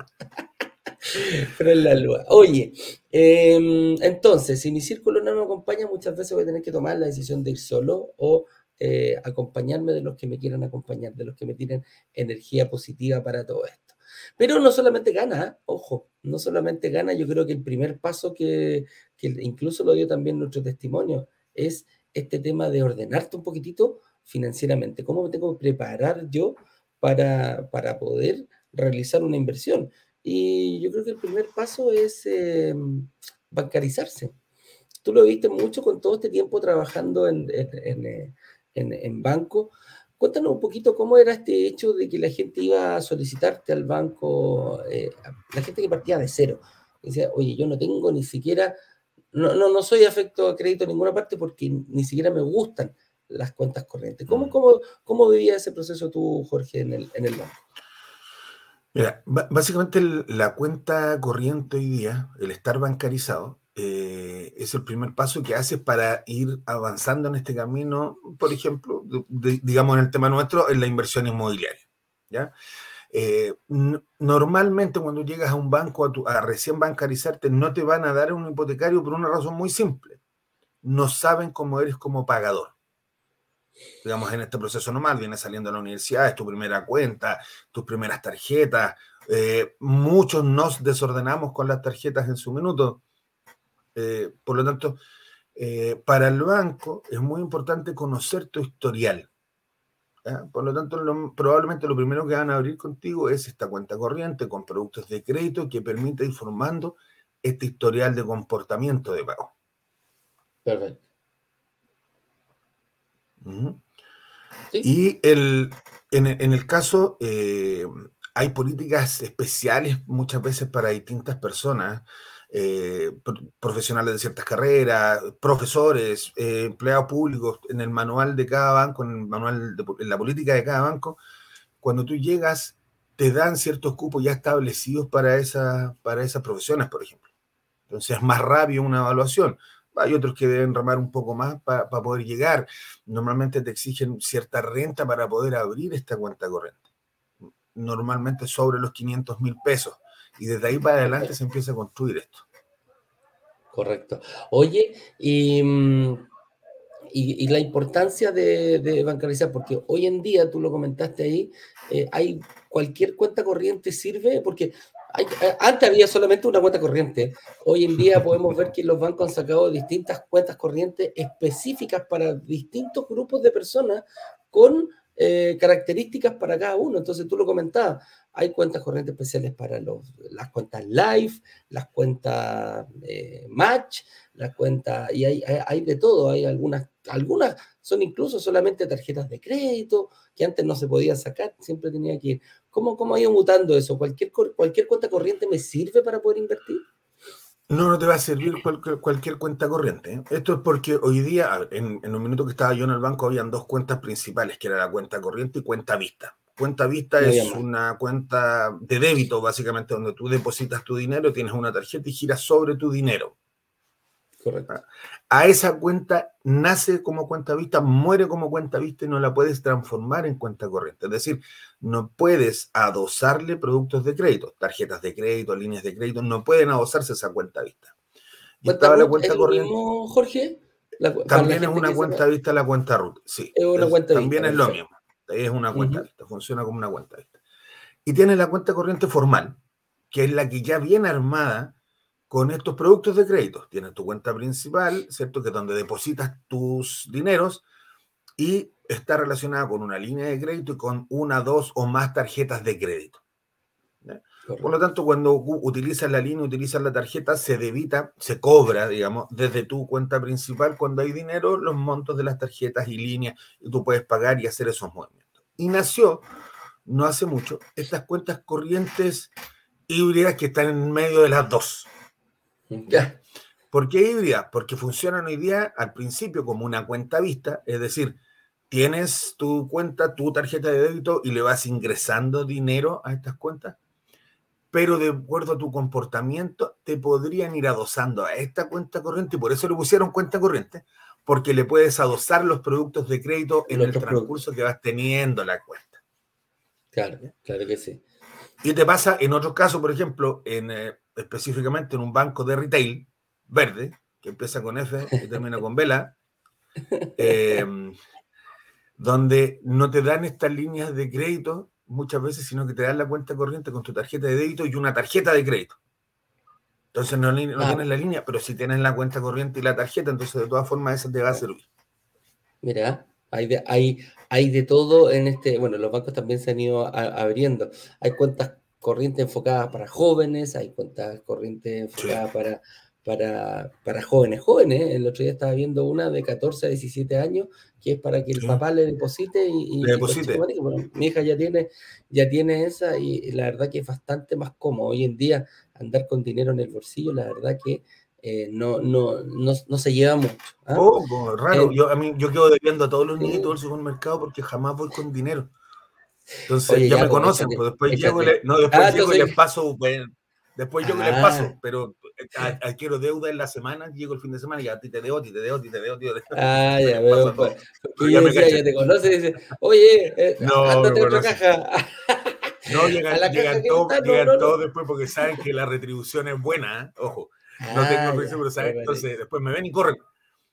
Pero en la luz. Oye, em, entonces, si mi círculo no me acompaña, muchas veces voy a tener que tomar la decisión de ir solo o eh, acompañarme de los que me quieran acompañar, de los que me tienen energía positiva para todo esto. Pero no solamente gana, ¿eh? ojo, no solamente gana, yo creo que el primer paso que, que incluso lo dio también nuestro testimonio es este tema de ordenarte un poquitito financieramente? ¿Cómo me tengo que preparar yo para, para poder realizar una inversión? Y yo creo que el primer paso es em, bancarizarse. Tú lo viste mucho con todo este tiempo trabajando en, en, en, en, banco. Cuéntanos un poquito cómo era este hecho de que la gente iba a solicitarte al banco, eh, la gente que partía de cero. Decía, oye, yo no tengo ni siquiera, no, no, no soy afecto a crédito en ninguna parte porque ni siquiera me gustan las cuentas corrientes. ¿Cómo, mm. cómo, cómo vivías ese proceso tú, Jorge, en el, en el banco? Mira, básicamente la cuenta corriente hoy día, el estar bancarizado, eh, es el primer paso que haces para ir avanzando en este camino, por ejemplo, digamos en el tema nuestro, en la inversión inmobiliaria. ¿ya? Eh, normalmente cuando llegas a un banco a, a, recién bancarizarte, no te van a dar un hipotecario por una razón muy simple. No saben cómo eres como pagador digamos, en este proceso normal, vienes saliendo de la universidad, es tu primera cuenta, tus primeras tarjetas. Eh, muchos nos desordenamos con las tarjetas en su minuto. Eh, por lo tanto, eh, para el banco es muy importante conocer tu historial. Por lo tanto, probablemente lo primero que van a abrir contigo es esta cuenta corriente con productos de crédito que permite ir formando este historial de comportamiento de pago. Perfecto. Y el, en, el caso, eh, hay políticas especiales muchas veces para distintas personas, eh, profesionales de ciertas carreras, profesores, eh, empleados públicos, en el manual de cada banco, en el manual de en la política de cada banco, cuando tú llegas, te dan ciertos cupos ya establecidos para, esa, para esas profesiones, por ejemplo. Entonces es más rápido una evaluación. Hay otros que deben remar un poco más para poder llegar. Normalmente te exigen cierta renta para poder abrir esta cuenta corriente. Normalmente sobre los 500 mil pesos. Y desde ahí para adelante se empieza a construir esto. Correcto. Oye, y, mm, y, la importancia de, bancarizar, porque hoy en día, tú lo comentaste ahí, eh, hay cualquier cuenta corriente sirve, porque eh, antes había solamente una cuenta corriente. Hoy en día podemos ver que los bancos han sacado distintas cuentas corrientes específicas para distintos grupos de personas con eh, características para cada uno. Entonces tú lo comentabas, hay cuentas corrientes especiales para los, las cuentas live, las cuentas eh, match, las cuentas, y hay, de todo, hay algunas, algunas son incluso solamente tarjetas de crédito, que antes no se podían sacar, siempre tenía que ir. ¿Cómo, cómo ha ido mutando eso? ¿Cualquier, ¿Cualquier cuenta corriente me sirve para poder invertir? No, no te va a servir cualquier, cuenta corriente. ¿eh? Esto es porque hoy día, en, en, un minuto que estaba yo en el banco, habían dos cuentas principales, que era la cuenta corriente y cuenta vista. Cuenta vista es una cuenta de débito, básicamente, donde tú depositas tu dinero, tienes una tarjeta y giras sobre tu dinero. Correcto. Ah, a esa cuenta nace como cuenta vista, muere como cuenta vista y no la puedes transformar en cuenta corriente. Es decir, no puedes adosarle productos de crédito, tarjetas de crédito, líneas de crédito, no pueden adosarse esa cuenta vista. Y estaba la cuenta corriente. Jorge? también es una cuenta vista la cuenta RUT, sí. también es lo mismo. Es una cuenta vista, funciona como una cuenta vista. Y tiene la cuenta corriente formal, que es la que ya viene armada con estos productos de crédito. Tienes tu cuenta principal, ¿cierto? Que es donde depositas tus dineros y está relacionada con una línea de crédito y con una, dos o más tarjetas de crédito. Por lo tanto, cuando utilizas la línea, utilizas la tarjeta, se debita, se cobra, digamos, desde tu cuenta principal cuando hay dinero, los montos de las tarjetas y líneas, y tú puedes pagar y hacer esos movimientos. Y nació, no hace mucho, estas cuentas corrientes híbridas que están en medio de las dos. Ya. ¿Por qué híbridas? Porque funcionan hoy día al principio como una cuenta vista, es decir, tienes tu cuenta, tu tarjeta de débito y le vas ingresando dinero a estas cuentas, pero de acuerdo a tu comportamiento te podrían ir adosando a esta cuenta corriente y por eso le pusieron cuenta corriente, porque le puedes adosar los productos de crédito en el transcurso que vas teniendo la cuenta. Claro, claro que sí. Y te pasa en otros casos, por ejemplo, en, eh, específicamente en un banco de retail verde, que empieza con F y termina con Vela, em, donde no te dan estas líneas de crédito muchas veces, sino que te dan la cuenta corriente con tu tarjeta de débito y una tarjeta de crédito. Entonces no, tienes la línea, pero si tienes la cuenta corriente y la tarjeta, entonces de todas formas esa te va a servir. Mira, hay de, hay, hay de todo en este, bueno, los bancos también se han ido abriendo. Hay cuentas corrientes enfocadas para jóvenes, hay cuentas corrientes enfocadas para, para, para, jóvenes jóvenes. El otro día estaba viendo una de 14 a 17 años, que es para que el papá le deposite y, mi hija ya tiene, ya tiene esa y la verdad que es bastante más cómodo. Hoy en día andar con dinero en el bolsillo, la verdad que eh, no, no, no, no, se lleva mucho. ¿ah? Oh, raro. Eh, yo, a mí, yo quedo debiendo a todos los niños del supermercado porque jamás voy con dinero. Entonces ya, me conocen, pues después llego, y le, no, después ah, llego y les paso, después llego y les paso, ah. pero eh, adquiero deuda en la semana, llego el fin de semana y a ti te debo, te debo, a ti te debo. Ah, ya veo. Pues. ya, me ya te conoce y dice, oye, eh, no, ándate otra caja. No, llegan, llegan todos todo después porque saben que la retribución es buena, ¿eh? ojo. No tengo ah, juicio, pero saben, entonces después me ven y corren.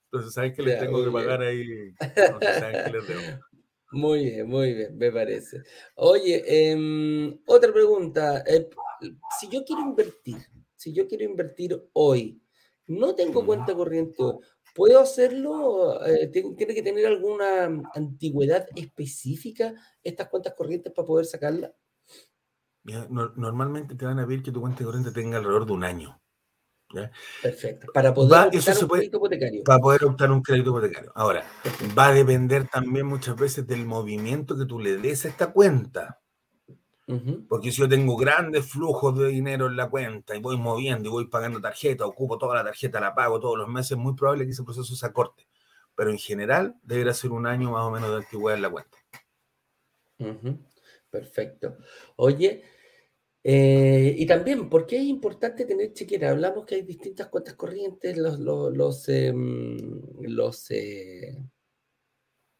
Entonces saben que les tengo que pagar ahí. Entonces saben que les debo. Muy bien, muy bien, me parece. Oye, em, otra pregunta. Eh, si yo quiero invertir, si yo quiero invertir hoy, no tengo cuenta corriente ¿puedo hacerlo? Eh, ¿Tiene que tener alguna antigüedad específica estas cuentas corrientes para poder sacarla? normalmente te van a pedir que tu cuenta corriente tenga alrededor de un año. Perfecto. Para poder optar un crédito hipotecario. Para poder optar un crédito hipotecario. Ahora, va a depender también muchas veces del movimiento que tú le des a esta cuenta. Porque si yo tengo grandes flujos de dinero en la cuenta y voy moviendo y voy pagando tarjeta, ocupo toda la tarjeta, la pago todos los meses, es muy probable que ese proceso se acorte. Pero en general debería ser un año más o menos de antigüedad en la cuenta. Perfecto. Oye, eh, y también, ¿por qué es importante tener chequera? Hablamos que hay distintas cuentas corrientes, los, los, los, em, los eh,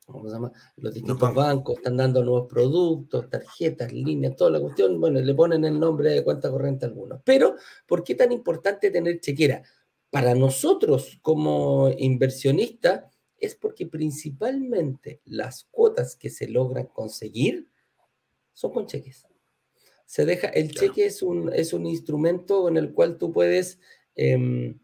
¿cómo se llama? Los distintos bancos están dando nuevos productos, tarjetas, líneas, toda la cuestión. Bueno, le ponen el nombre de cuenta corriente a algunos. Pero, ¿por qué tan importante tener chequera? Para nosotros como inversionistas es porque principalmente las cuotas que se logran conseguir son con cheques se deja, el cheque es un, es un instrumento en el cual tú puedes em,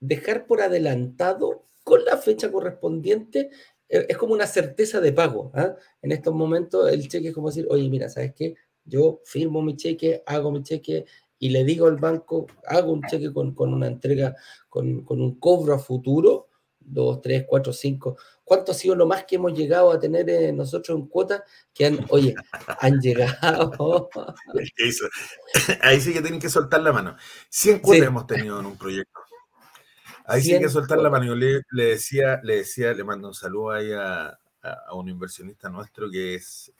dejar por adelantado con la fecha correspondiente, eh, es como una certeza de pago. ¿ah? En estos momentos el cheque es como decir, oye, mira, ¿sabes qué? Yo firmo mi cheque, hago mi cheque y le digo al banco, hago un cheque con, una entrega, con, con un cobro a futuro dos, tres, cuatro, cinco. ¿Cuánto ha sido lo más que hemos llegado a tener eh, nosotros en cuota? Que han, oye, han llegado. Ahí sí que tienen que soltar la mano. 100 cuotas hemos tenido en un proyecto. Ahí sí que soltar la mano. Yo le, decía, le decía, le mando un saludo ahí a, un inversionista nuestro que es,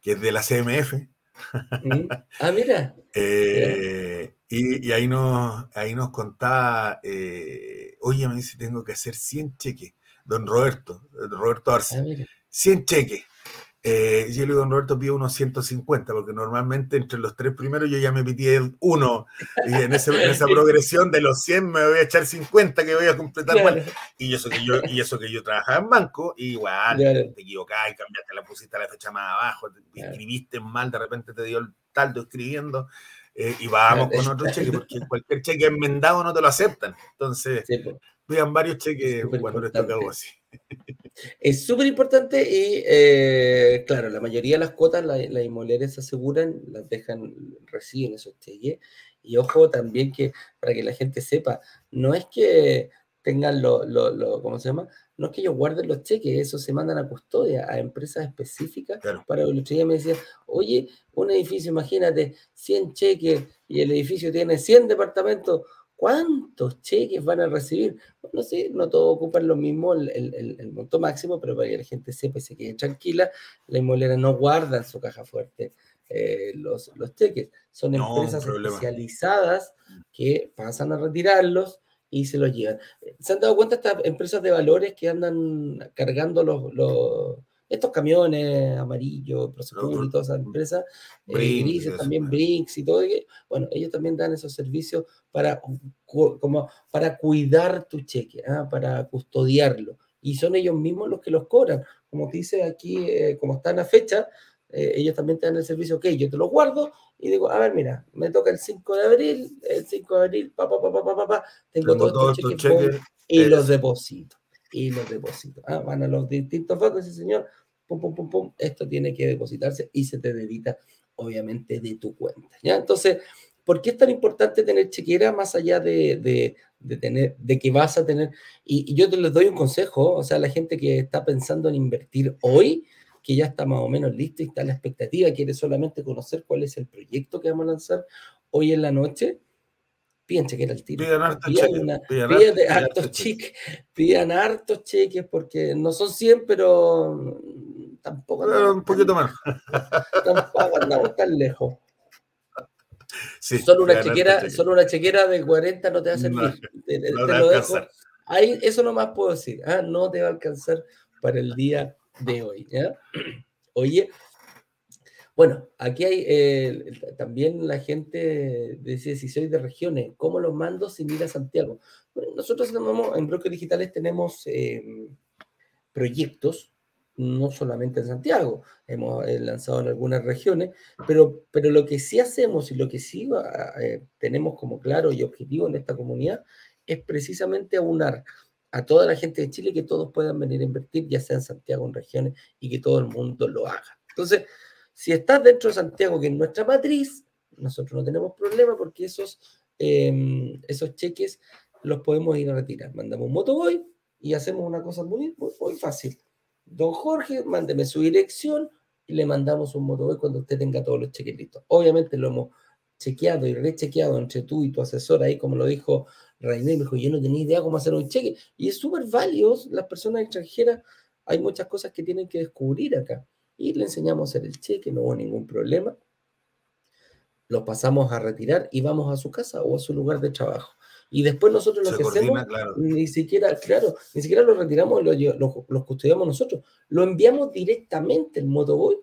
que es de la CMF. Mm. Ah, mira. Eh, y, ahí, nos, ahí nos contaba, eh, oye, me dice, tengo que hacer 100 cheques. Don Roberto, Roberto Arce, 100 ah, cheques. Eh, yo le digo, don Roberto, pido unos 150, porque normalmente entre los tres primeros yo ya me pidí uno, y en, esa progresión de los 100 me voy a echar 50 que voy a completar Y, eso que yo, y eso que yo trabajaba en banco, igual, te equivocaste, cambiaste, la pusiste a la fecha más abajo, escribiste mal, de repente te dio el taldo escribiendo, eh, y vamos con otro cheque, porque cualquier cheque enmendado no te lo aceptan. Entonces, vean varios cheques cuando les toca algo así. Es súper importante y, eh, claro, la mayoría de las cuotas las la inmobiliarias aseguran, las dejan, reciben esos cheques. Y ojo también que, para que la gente sepa, no es que tengan lo, lo, ¿cómo se llama? No es que ellos guarden los cheques, eso se mandan a custodia, a empresas específicas para que los me decía, oye, un edificio, imagínate, 100 cheques y el edificio tiene 100 departamentos, ¿Cuántos cheques van a recibir? No sé, no todos ocupan lo mismo, el, monto máximo, pero para que la gente sepa y se quede tranquila, la inmobiliaria no guarda en su caja fuerte eh, los, los, cheques. Son empresas especializadas que pasan a retirarlos y se los llevan. ¿Se han dado cuenta estas empresas de valores que andan cargando los, los estos camiones amarillos, Prosegur y todas esas empresas, eh, grises también, Brinks y todo, bueno, ellos también dan esos servicios para, como, para cuidar tu cheque, ¿ah? para custodiarlo. Y son ellos mismos los que los cobran. Como dice aquí, eh, como está en la fecha, eh, ellos también te dan el servicio, ok, yo te lo guardo y digo, a ver, mira, me toca el 5 de abril, el 5 de abril, pa, pa, pa, pa, pa, pa, tengo, todos estos cheques y los deposito y los deposito. Ah, van a los distintos bancos y señor, pum, pum, pum, pum, esto tiene que depositarse y se te debita, obviamente, de tu cuenta. ¿ya? Entonces, ¿por qué es tan importante tener chequera más allá de, de, tener, de que vas a tener? Y, yo te les doy un consejo, o sea, la gente que está pensando en invertir hoy, que ya está más o menos listo y está en la expectativa, quiere solamente conocer cuál es el proyecto que vamos a lanzar hoy en la noche, Piden chequera al tiro. Pidan hartos cheques. Pidan hartos cheques porque no son 100, pero tampoco. un poquito más. Tampoco andamos tan lejos. solo, una chequera, solo una chequera de 40 no te va a servir. te, lo dejo. Ahí, eso nomás puedo decir. ¿ah? No te va a alcanzar para el día de hoy. ¿ya? Oye, bueno, aquí hay eh, también la gente dice si soy de regiones, ¿cómo los mando sin ir a Santiago? Bueno, nosotros en Brokers Digitales tenemos em, proyectos, no solamente en Santiago, hemos eh, lanzado en algunas regiones, pero, pero lo que sí hacemos y lo que sí eh, tenemos como claro y objetivo en esta comunidad es precisamente aunar a toda la gente de Chile que todos puedan venir a invertir, ya sea en Santiago, en regiones, y que todo el mundo lo haga. Entonces, si estás dentro de Santiago, que es nuestra matriz, nosotros no tenemos problema porque esos, em, esos cheques los podemos ir a retirar. Mandamos un motoboy y hacemos una cosa muy, muy, fácil. Don Jorge, mándeme su dirección y le mandamos un motoboy cuando usted tenga todos los cheques listos. Obviamente lo hemos chequeado y rechequeado entre tú y tu asesor ahí, como lo dijo Rainer, me dijo, yo no tenía idea cómo hacer un cheque. Y es súper válido, las personas extranjeras, hay muchas cosas que tienen que descubrir acá y le enseñamos a hacer el cheque, no hubo ningún problema. Lo pasamos a retirar y vamos a su casa o a su lugar de trabajo. Y después nosotros lo que hacemos, ni siquiera, claro, ni siquiera lo retiramos y lo, custodiamos nosotros. Lo enviamos directamente en Motoboy,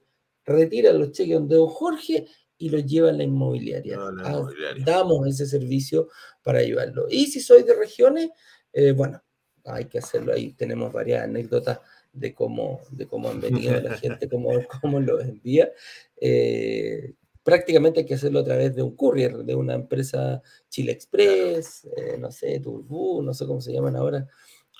retira los cheques donde don Jorge y los lleva a la inmobiliaria. Ah, damos ese servicio para ayudarlo. Y si soy de regiones, eh, bueno, hay que hacerlo ahí. Tenemos varias anécdotas de cómo, de cómo han venido la gente, cómo, cómo los envía. Eh, prácticamente hay que hacerlo a través de un courier, de una empresa Chile Express, eh, no sé, Turbu, no sé cómo se llaman ahora.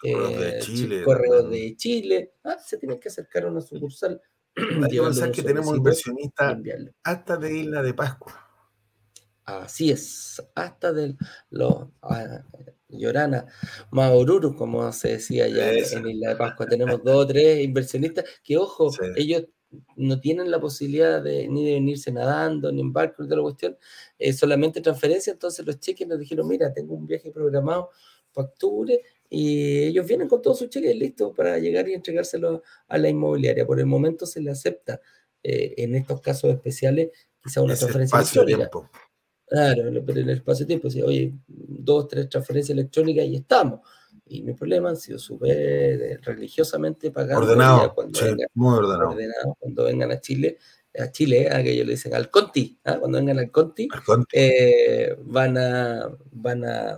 Eh, Correo de Chile. Ah, se tiene que acercar a una sucursal. Hay que pensar que tenemos inversionistas hasta de Isla de Pascua. Así es, hasta de los, ah, Llorana, Maururu, como se decía ya en Isla de Pascua. Tenemos dos o tres inversionistas que, ojo, ellos no tienen la posibilidad de ni de venirse nadando, ni en barco, de la cuestión, es solamente transferencia. Entonces los cheques nos dijeron, mira, tengo un viaje programado para octubre y ellos vienen con todos sus cheques listos para llegar y entregárselo a la inmobiliaria. Por el momento se le acepta eh, en estos casos especiales quizá una transferencia electrónica. Claro, pero en el espacio-tiempo, oye, dos, tres transferencias electrónicas y estamos. Y mi problema han sido súper eh, religiosamente pagados. Ordenado, muy ordenado. Cuando vengan a Chile, a Chile, a que ellos le dicen al Conti, ¿ah? cuando vengan al Conti, eh, van a, van a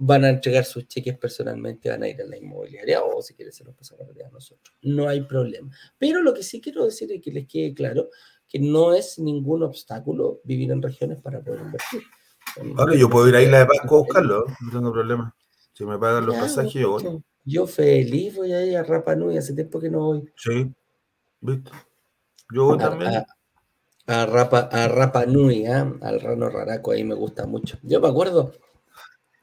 van a entregar sus cheques personalmente, van a ir a la inmobiliaria o si quieren se los pasan a nosotros. No hay problema. Pero lo que sí quiero decir es que les quede claro que no es ningún obstáculo vivir en regiones para poder invertir. Ahora yo puedo ir a Isla de Pascua a buscarlo, no tengo problema. Si me pagan los pasajes, yo voy. Yo feliz voy a ir a Rapa Nui, hace tiempo que no voy. Sí, ¿viste? Yo voy también. A, Rapa, a Rapa Nui, ¿eh? al Rano Raraco, ahí me gusta mucho. Yo me acuerdo,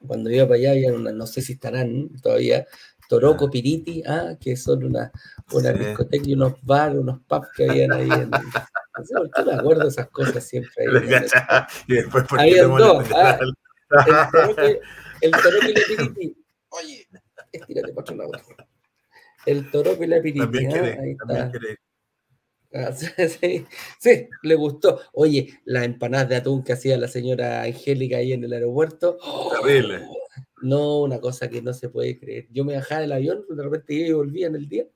cuando iba para allá, había una, no sé si estarán todavía, Toroco, Piriti, ¿ah? que son una, una discoteca y unos bares, unos pubs que habían ahí. En, no sé me acuerdo de esas cosas siempre. Ahí, y después, ¿por Habían dos. ¿ah? El Toroco y la Piriti. Oye, estírate para otro lado. El Toroco y la Piriti. También ¿ah? ahí está. Ah, sí, sí, le gustó. Oye, las empanadas de atún que hacía la señora Angélica ahí en el aeropuerto. Terrible. No, una cosa que no se puede creer. Yo me bajaba del avión, de repente iba y volvía en el día.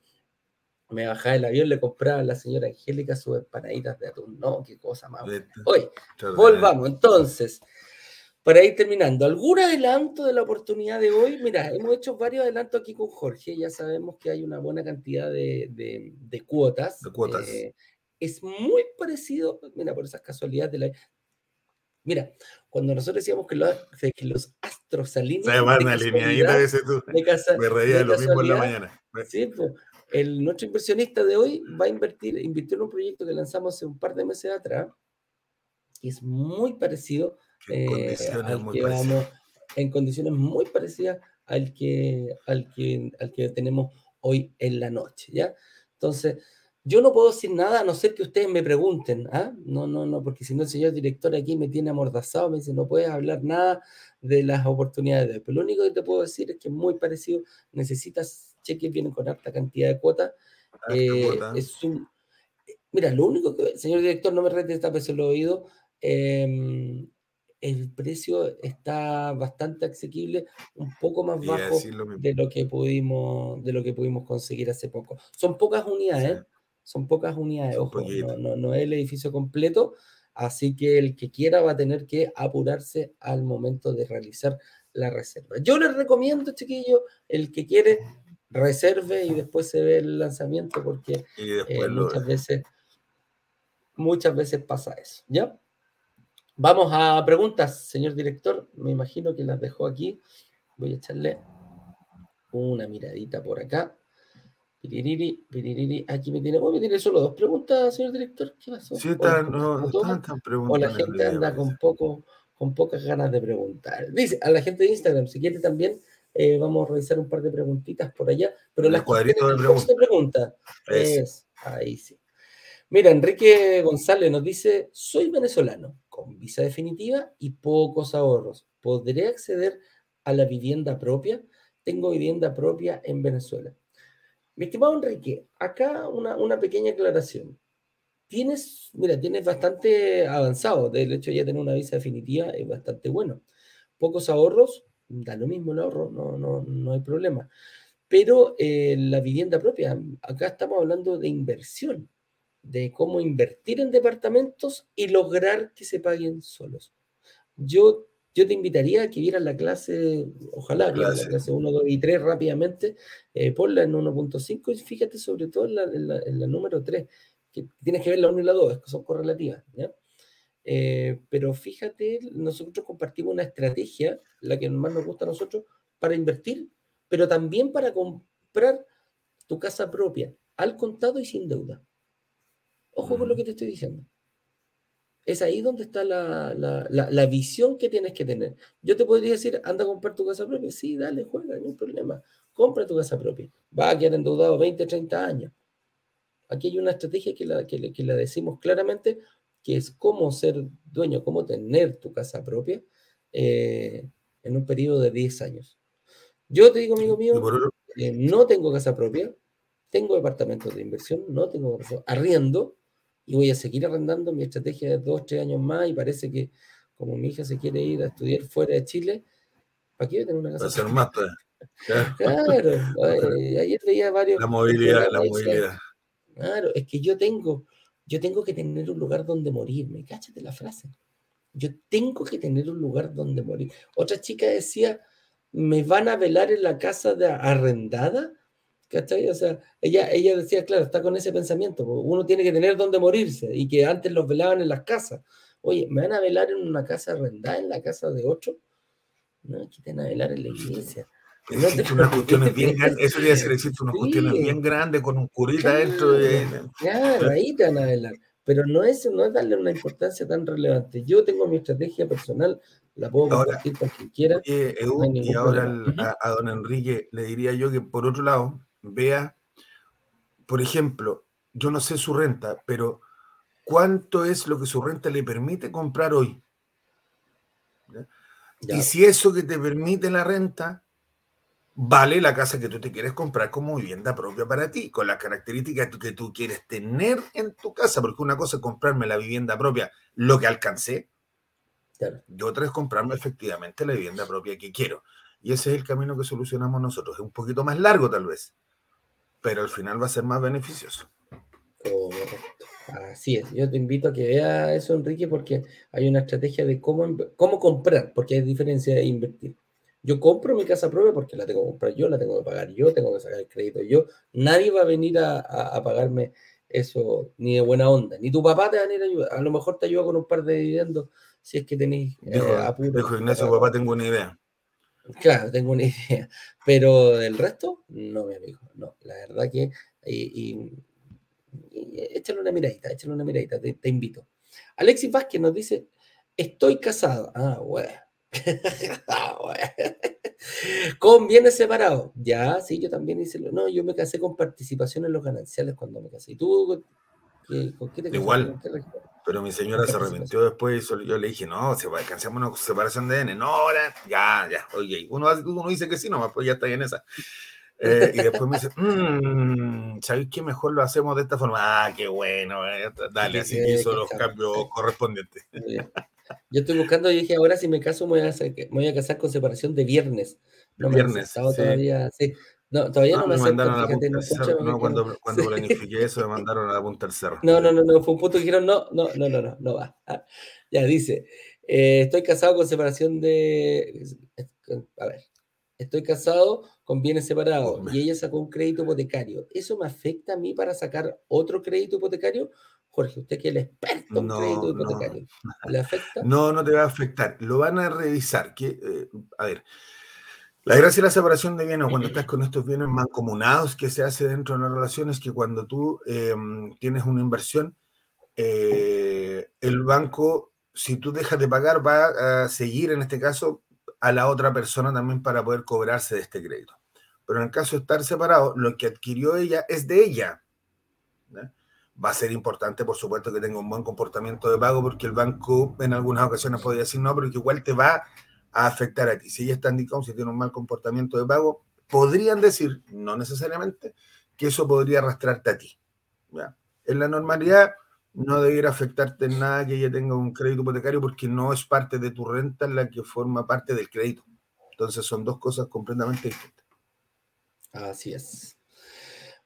Me bajaba del avión, le compraba a la señora Angélica sus empanaditas de atún. No, qué cosa más. Hoy, volvamos. Entonces, para ir terminando, ¿algún adelanto de la oportunidad de hoy? Mira, hemos hecho varios adelantos aquí con Jorge, ya sabemos que hay una buena cantidad de, de, cuotas. De cuotas. Eh, es muy parecido, mira, por esas casualidades de la... Mira, cuando nosotros decíamos que los, que los astros alinean... Se una alineadita ese tú. Me reía de lo mismo en la mañana. Sí, pues, el, nuestro inversionista de hoy va a invertir, invirtió en un proyecto que lanzamos hace un par de meses atrás, y es muy parecido eh, en condiciones muy parecidas al que, al que, al que tenemos hoy en la noche, ¿ya? Entonces, yo no puedo decir nada a no ser que ustedes me pregunten, ¿ah? No, no, no, porque si no el señor director aquí me tiene amordazado, me dice, no puedes hablar nada de las oportunidades de Pero lo único que te puedo decir es que es muy parecido, necesitas cheques, vienen con alta cantidad de cuotas. Eh, es un, mira, lo único que, señor director, no me rete esta vez el oído, eh, el precio está bastante asequible, un poco más bajo de lo que pudimos, de lo que pudimos conseguir hace poco. Son pocas unidades, son pocas unidades, ojo, no, no, es el edificio completo, así que el que quiera va a tener que apurarse al momento de realizar la reserva. Yo les recomiendo, chiquillo, el que quiere reserve y después se ve el lanzamiento porque eh, muchas veces muchas veces pasa eso, ¿ya? Vamos a preguntas, señor director. Me imagino que las dejó aquí. Voy a echarle una miradita por acá. Piririri, piririri. Aquí me tiene, oh, me tiene solo dos preguntas, señor director. ¿Qué pasó? Sí, están, no, están preguntando. O la gente anda con, poco, con pocas ganas de preguntar. Dice a la gente de Instagram, si quiere también, eh, vamos a revisar un par de preguntitas por allá. Pero las cuadritos de preguntas. Pregunta es, ahí sí. Mira, Enrique González nos dice, soy venezolano, con visa definitiva y pocos ahorros. ¿Podré acceder a la vivienda propia? Tengo vivienda propia en Venezuela. Mi estimado Enrique, acá una, pequeña aclaración. Tienes, mira, tienes bastante avanzado. De hecho, ya tener una visa definitiva es bastante bueno. Pocos ahorros, da lo mismo el ahorro, no, no, no hay problema. Pero eh, la vivienda propia, acá estamos hablando de inversión de cómo invertir en departamentos y lograr que se paguen solos. Yo, yo te invitaría a que vieras la clase, ojalá la clase, la clase 1, 2 y 3 rápidamente, eh, ponla en 1.5 y fíjate sobre todo en la, número 3, que tienes que ver la 1 y la 2, que son correlativas. Eh, pero fíjate, nosotros compartimos una estrategia, la que más nos gusta a nosotros, para invertir, pero también para comprar tu casa propia, al contado y sin deuda. Ojo con lo que te estoy diciendo. Es ahí donde está la, la, visión que tienes que tener. Yo te podría decir, anda a comprar tu casa propia. Sí, dale, juega, no hay problema. Compra tu casa propia. Va a quedar endeudado 20, 30 años. Aquí hay una estrategia que la, que, que la decimos claramente, que es cómo ser dueño, cómo tener tu casa propia eh, en un periodo de 10 años. Yo te digo, amigo mío, eh, no tengo casa propia, tengo departamentos de inversión, no tengo arriendo y voy a seguir arrendando mi estrategia de dos, tres años más y parece que como mi hija se quiere ir a estudiar fuera de Chile, ¿para qué tener una casa? Para ser más, Claro, ayer veía varios... La movilidad, la movilidad. Claro, es que yo tengo, yo tengo que tener un lugar donde morirme, cáchate la frase. Yo tengo que tener un lugar donde morir. Otra chica decía, ¿me van a velar en la casa de arrendada? ¿Cachai? O sea, ella, ella decía, claro, está con ese pensamiento, uno tiene que tener donde morirse y que antes los velaban en las casas. Oye, ¿me van a velar en una casa arrendada, en la casa de otro? No, aquí te van a velar en la iglesia. No unas cuestiones bien grandes, eso debe ser existe unas cuestiones bien grandes con un curita dentro de. Claro, ahí te van a velar. Pero no es, no es darle una importancia tan relevante. Yo tengo mi estrategia personal, la puedo compartir con quien quiera. y ahora a, don Enrique le diría yo que por otro lado, vea, por ejemplo, yo no sé su renta, pero ¿cuánto es lo que su renta le permite comprar hoy? Y si eso que te permite la renta vale la casa que tú te quieres comprar como vivienda propia para ti, con las características que tú quieres tener en tu casa, porque una cosa es comprarme la vivienda propia, lo que alcancé, y otra es comprarme efectivamente la vivienda propia que quiero. Y ese es el camino que solucionamos nosotros. Es un poquito más largo tal vez, pero al final va a ser más beneficioso. Correcto. Así es. Yo te invito a que vea eso, Enrique, porque hay una estrategia de cómo, cómo comprar, porque hay diferencia de invertir. Yo compro mi casa propia porque la tengo que comprar yo, la tengo que pagar yo, tengo que sacar el crédito yo. Nadie va a venir a, a, pagarme eso ni de buena onda. Ni tu papá te va a venir a ayudar. A lo mejor te ayuda con un par de dividendos si es que tenéis eh, dijo, Ignacio, papá, tengo una idea. Claro, tengo una idea. Pero del resto, no, mi amigo. No, la verdad que. Y, échale una miradita, échale una miradita, te, invito. Alexis Vázquez nos dice: Estoy casado. Ah, bueno. con bienes separados. Ya, sí, yo también hice. No, yo me casé con participación en los gananciales cuando me casé. ¿Y tú con qué te Igual. pero mi señora se arrepintió después y yo le dije, no, se cancemos una separación de N. No, ahora, ya, ya, oye. Uno, uno dice que sí, nomás, pues ya está en esa. Eh, y después me dice, mmm, ¿sabéis qué mejor lo hacemos de esta forma? Ah, qué bueno, eh, dale, así que hizo los cambios correspondientes. Yo estoy buscando, y dije, ahora si me caso me voy a, me voy a casar con separación de viernes. No viernes. Me todavía, sí. No, todavía no, me, mandaron fíjate, no, no, cuando, cuando planifiqué eso me mandaron a la punta del cerro. No, no, no, no, fue un punto que dijeron, no, no, no, no, no, no va. Ah, ya dice, eh, estoy casado con separación de, a ver, estoy casado con bienes separados y ella sacó un crédito hipotecario. ¿Eso me afecta a mí para sacar otro crédito hipotecario? Jorge, usted que es el experto en crédito hipotecario, ¿le afecta? No, no te va a afectar. Lo van a revisar. Que, eh, a ver, la gracia de la separación de bienes, cuando estás con estos bienes mancomunados que se hace dentro de una relación, es que cuando tú em, tienes una inversión, eh, el banco, si tú dejas de pagar, va a seguir en este caso a la otra persona también para poder cobrarse de este crédito. Pero en el caso de estar separado, lo que adquirió ella es de ella. Va a ser importante, por supuesto, que tenga un buen comportamiento de pago, porque el banco en algunas ocasiones podría decir no, pero que igual te va afectar a ti. Si ella está indicado, si tiene un mal comportamiento de pago, podrían decir, no necesariamente, que eso podría arrastrarte a ti. En la normalidad no debiera afectarte en nada que ella tenga un crédito hipotecario porque no es parte de tu renta la que forma parte del crédito. Entonces son dos cosas completamente distintas. Así es.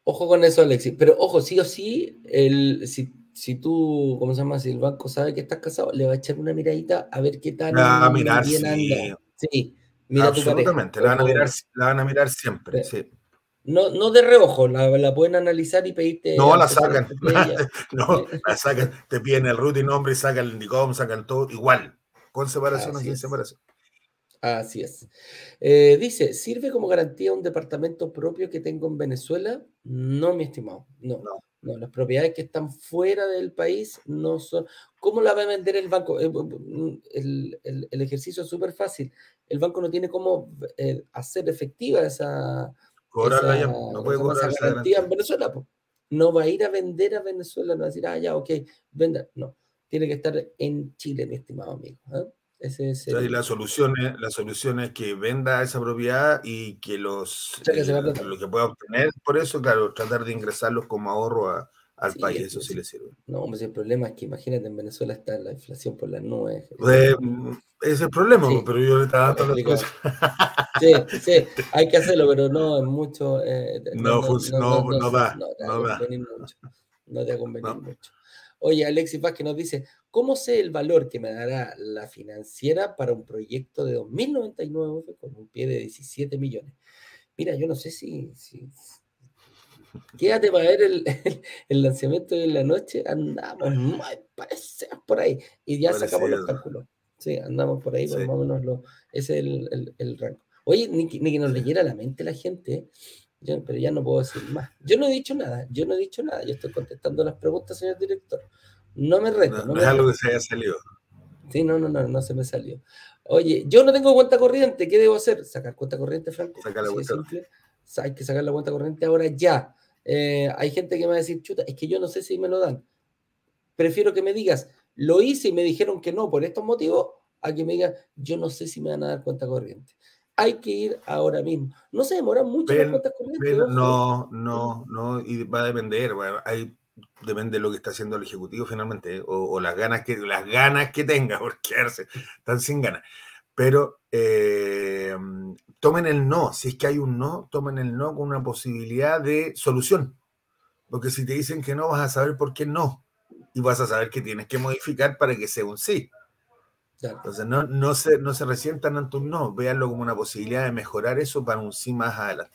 Ojo con eso, Alexis. Pero ojo, sí o sí, el, si, si tú, ¿cómo se llama? Si el banco sabe que estás casado, le va a echar una miradita a ver qué tal. La a mirar, sí. Sí, mira Absolutamente, la van, a mirar, la van a mirar siempre, sí. No, no de reojo, la, la, pueden analizar y pedirte. No, la sacan. no, la sacan. Te piden el root y nombre y sacan el indicom, sacan todo igual. Con separación o sin separación. Así es. Eh, dice, ¿sirve como garantía un departamento propio que tengo en Venezuela? No, mi estimado, no. No, las propiedades que están fuera del país no son. ¿Cómo la va a vender el banco? Eh, el, el, ejercicio es súper fácil. El banco no tiene cómo eh, hacer efectiva esa, esa, no puede cobrar esa garantía en Venezuela. No va a ir a vender a Venezuela, no va a decir, ah, ya, ok, venda. No, tiene que estar en Chile, mi estimado amigo. ¿eh? La, solución es, la solución es que venda esa propiedad y que los eh, lo que pueda obtener, por eso, claro, tratar de ingresarlos como ahorro al país, eso sí le sirve. No, pues el problema es que imagínate, en Venezuela está la inflación por las nubes. Eh, es el problema, pero yo le estaba dando las cosas. Sí, sí, hay que hacerlo, pero no es mucho. Eh, no, no, no, no, va. No te va a convenir mucho. Oye, Alexis Vázquez nos dice, ¿cómo sé el valor que me dará la financiera para un proyecto de 2.099 con un pie de 17 millones? Mira, yo no sé si... Quédate para ver el, el, lanzamiento de la noche, andamos, parece por ahí, y ya sacamos los cálculos. Sí, andamos por ahí, más o menos lo, ese es el, el, rango. Oye, ni, ni, que nos leyera la mente la gente, pero ya no puedo decir más. Yo no he dicho nada, yo no he dicho nada, yo estoy contestando las preguntas, señor director. No me reto. No, es algo que se haya salido. Sí, no, no, no, no se me salió. Oye, yo no tengo cuenta corriente, ¿qué debo hacer? Sacar cuenta corriente, Franco. Sacar la cuenta. Hay que sacar la cuenta corriente ahora ya. Eh, hay gente que me va a decir, chuta, es que yo no sé si me lo dan. Prefiero que me digas, lo hice y me dijeron que no por estos motivos, a que me digas, yo no sé si me van a dar cuenta corriente hay que ir ahora mismo. No se demora mucho las cuentas corrientes. no, no, no, y va a depender, hay, depende de lo que está haciendo el Ejecutivo finalmente, o, las, ganas que, las ganas que tenga por quedarse, están sin ganas. Pero eh, tomen el no, si es que hay un no, tomen el no con una posibilidad de solución. Porque si te dicen que no, vas a saber por qué no. Y vas a saber que tienes que modificar para que sea un sí. Entonces, no, no, se, no se resientan ante un no, véanlo como una posibilidad de mejorar eso para un sí más adelante.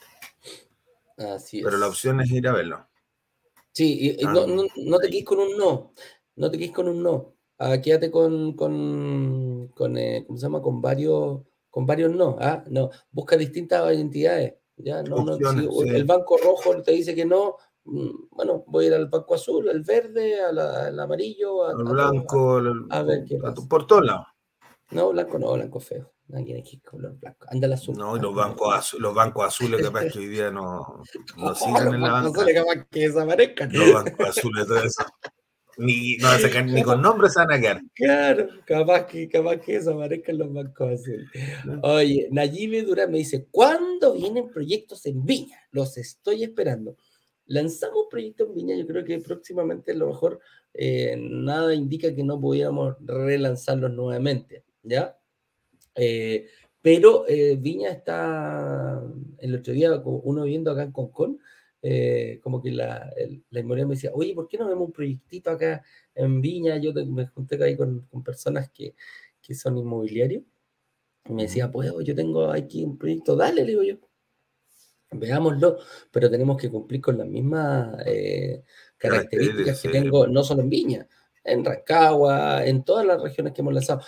Así Pero la opción es ir a verlo. Sí, y, no, no, no, te quedes con un no, no te quedes con un no. Ah, quédate con, con, con eh, ¿cómo se llama? Con varios, con varios no. ¿ah? No, busca distintas identidades. ¿ya? No, no, si El banco rojo te dice que no, mm, bueno, voy a ir al banco azul, al verde, al, amarillo, al blanco, a, ver qué por todos lados. No, blanco no, blanco feo. Nadie tiene que color blanco. Anda el azul. No, y los bancos, azul, los bancos azules que pasa que hoy día no, no siguen en la banca. No capaz que desaparezcan. Los bancos azules, todo eso. Ni, no sacan, ni con nombres van a quedar. Claro, capaz que, capaz que desaparezcan los bancos azules. Oye, Nayib Durán me dice, ¿cuándo vienen proyectos en Viña? Los estoy esperando. Lanzamos proyectos en Viña, yo creo que próximamente a lo mejor eh, nada indica que no pudiéramos relanzarlos nuevamente. ¿Ya? Eh, pero eh, Viña está, el otro día, uno viendo acá en Concón, eh, como que la, la inmobiliaria me decía, oye, ¿por qué no vemos un proyectito acá en Viña? Yo me junté ahí con, con personas que, que, son inmobiliarios. Y me decía, pues yo tengo aquí un proyecto, dale, le digo yo. Veámoslo, pero tenemos que cumplir con las mismas características que tengo, no solo en Viña, en Rancagua, en todas las regiones que hemos lanzado.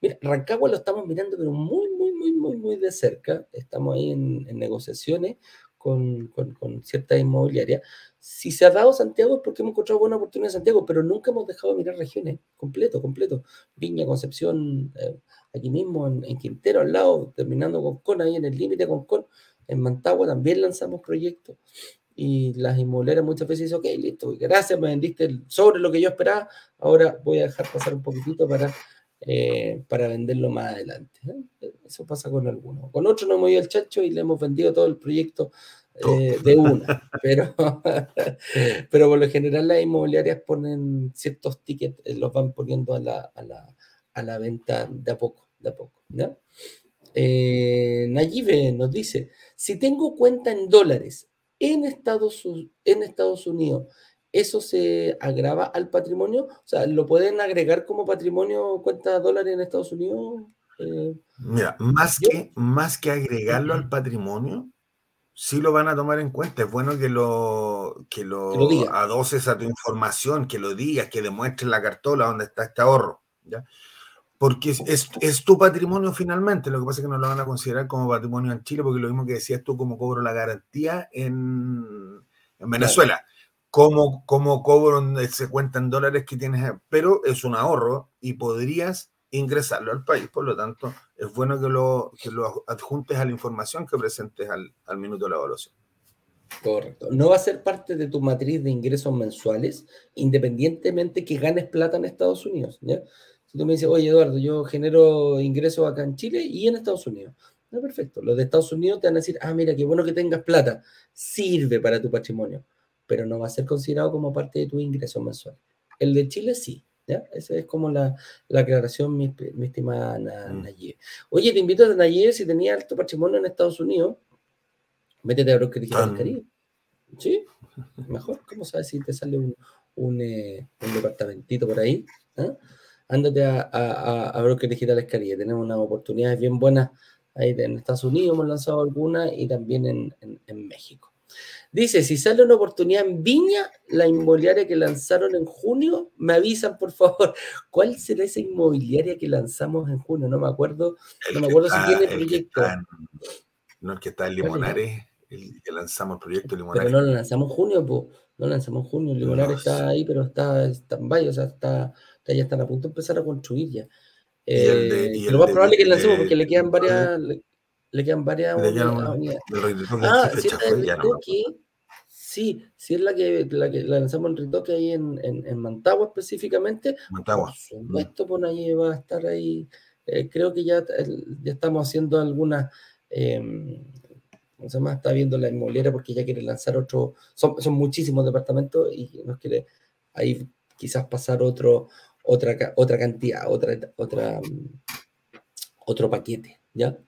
mira, Rancagua lo estamos mirando, pero muy, muy, muy, muy, muy de cerca. Estamos ahí en, negociaciones con, con, con ciertas inmobiliarias. Si se ha dado Santiago es porque hemos encontrado buena oportunidad en Santiago, pero nunca hemos dejado de mirar regiones, completo, completo. Viña, Concepción, eh, aquí mismo en, Quintero, al lado, terminando con Con, ahí en el límite con Con. En Mantagua también lanzamos proyectos y las inmobiliarias muchas veces dicen, ok, listo, gracias, me vendiste sobre lo que yo esperaba, ahora voy a dejar pasar un poquitito para, eh, para venderlo más adelante. ¿eh? Eso pasa con algunos. Con otros no hemos ido al chacho y le hemos vendido todo el proyecto eh, de una, pero, pero por lo general las inmobiliarias ponen ciertos tickets, los van poniendo a la, a la, a la venta de a poco, de a poco. ¿no? Nayive nos dice, si tengo cuenta en dólares en Estados, en Estados Unidos, ¿eso se agrava al patrimonio? O sea, ¿lo pueden agregar como patrimonio cuenta dólares en Estados Unidos? Eh, Mira, más que, más que agregarlo al patrimonio, sí lo van a tomar en cuenta. Es bueno que lo, que lo, adoces a tu información, que lo digas, que demuestres la cartola donde está este ahorro. ¿ya? Porque es, tu patrimonio finalmente. Lo que pasa es que no lo van a considerar como patrimonio en Chile, porque lo mismo que decías tú, como cobro la garantía en, Venezuela. cómo, cómo cobro, se cuentan dólares que tienes, pero es un ahorro y podrías ingresarlo al país. Por lo tanto, es bueno que lo, que lo adjuntes a la información que presentes al, al minuto de la evaluación. Correcto. No va a ser parte de tu matriz de ingresos mensuales, independientemente que ganes plata en Estados Unidos. ¿ya? Si tú me dices, oye Eduardo, yo genero ingresos acá en Chile y en Estados Unidos. No, perfecto. Los de Estados Unidos te van a decir, ah, mira, qué bueno que tengas plata. Sirve para tu patrimonio, pero no va a ser considerado como parte de tu ingreso mensual. El de Chile sí. ¿Ya? Esa es como la, la aclaración, mi, estimada mm. Nayib. Oye, te invito a Nayib, si tenías alto patrimonio en Estados Unidos, métete a Broker Digital Caribe. ¿Sí? Mejor. ¿Cómo sabes si te sale un, un, eh, un departamentito por ahí? ¿Ah? Ándate a, a, a Broker Digital Caribe. Tenemos unas oportunidades bien buenas ahí en Estados Unidos, hemos lanzado algunas y también en, en, en México. Dice, si sale una oportunidad en Viña, la inmobiliaria que lanzaron en junio, me avisan, por favor. ¿Cuál será esa inmobiliaria que lanzamos en junio? No me acuerdo, no me acuerdo si tiene proyecto. no es que está en Limonares, el que lanzamos el proyecto Limonares. Pero no lo lanzamos en junio. No lo lanzamos en junio. Limonares está ahí, pero está en o sea, está, ya están a punto de empezar a construir ya. Eh, lo más probable es que lancemos porque le quedan varias, le quedan varias Ah, sí, sí, sí es la que, la que lanzamos en Ritoque ahí en, en, en, Mantagua específicamente. Mantagua. Por supuesto, pues ahí va a estar ahí. Eh, creo que ya, ya estamos haciendo algunas. Eh, ¿Cómo se llama? Está viendo la inmobiliaria porque ya quiere lanzar otro. Son, son muchísimos departamentos y nos quiere ahí quizás pasar otro, otra, otra cantidad, otra, otra, otro paquete. ¿Ya?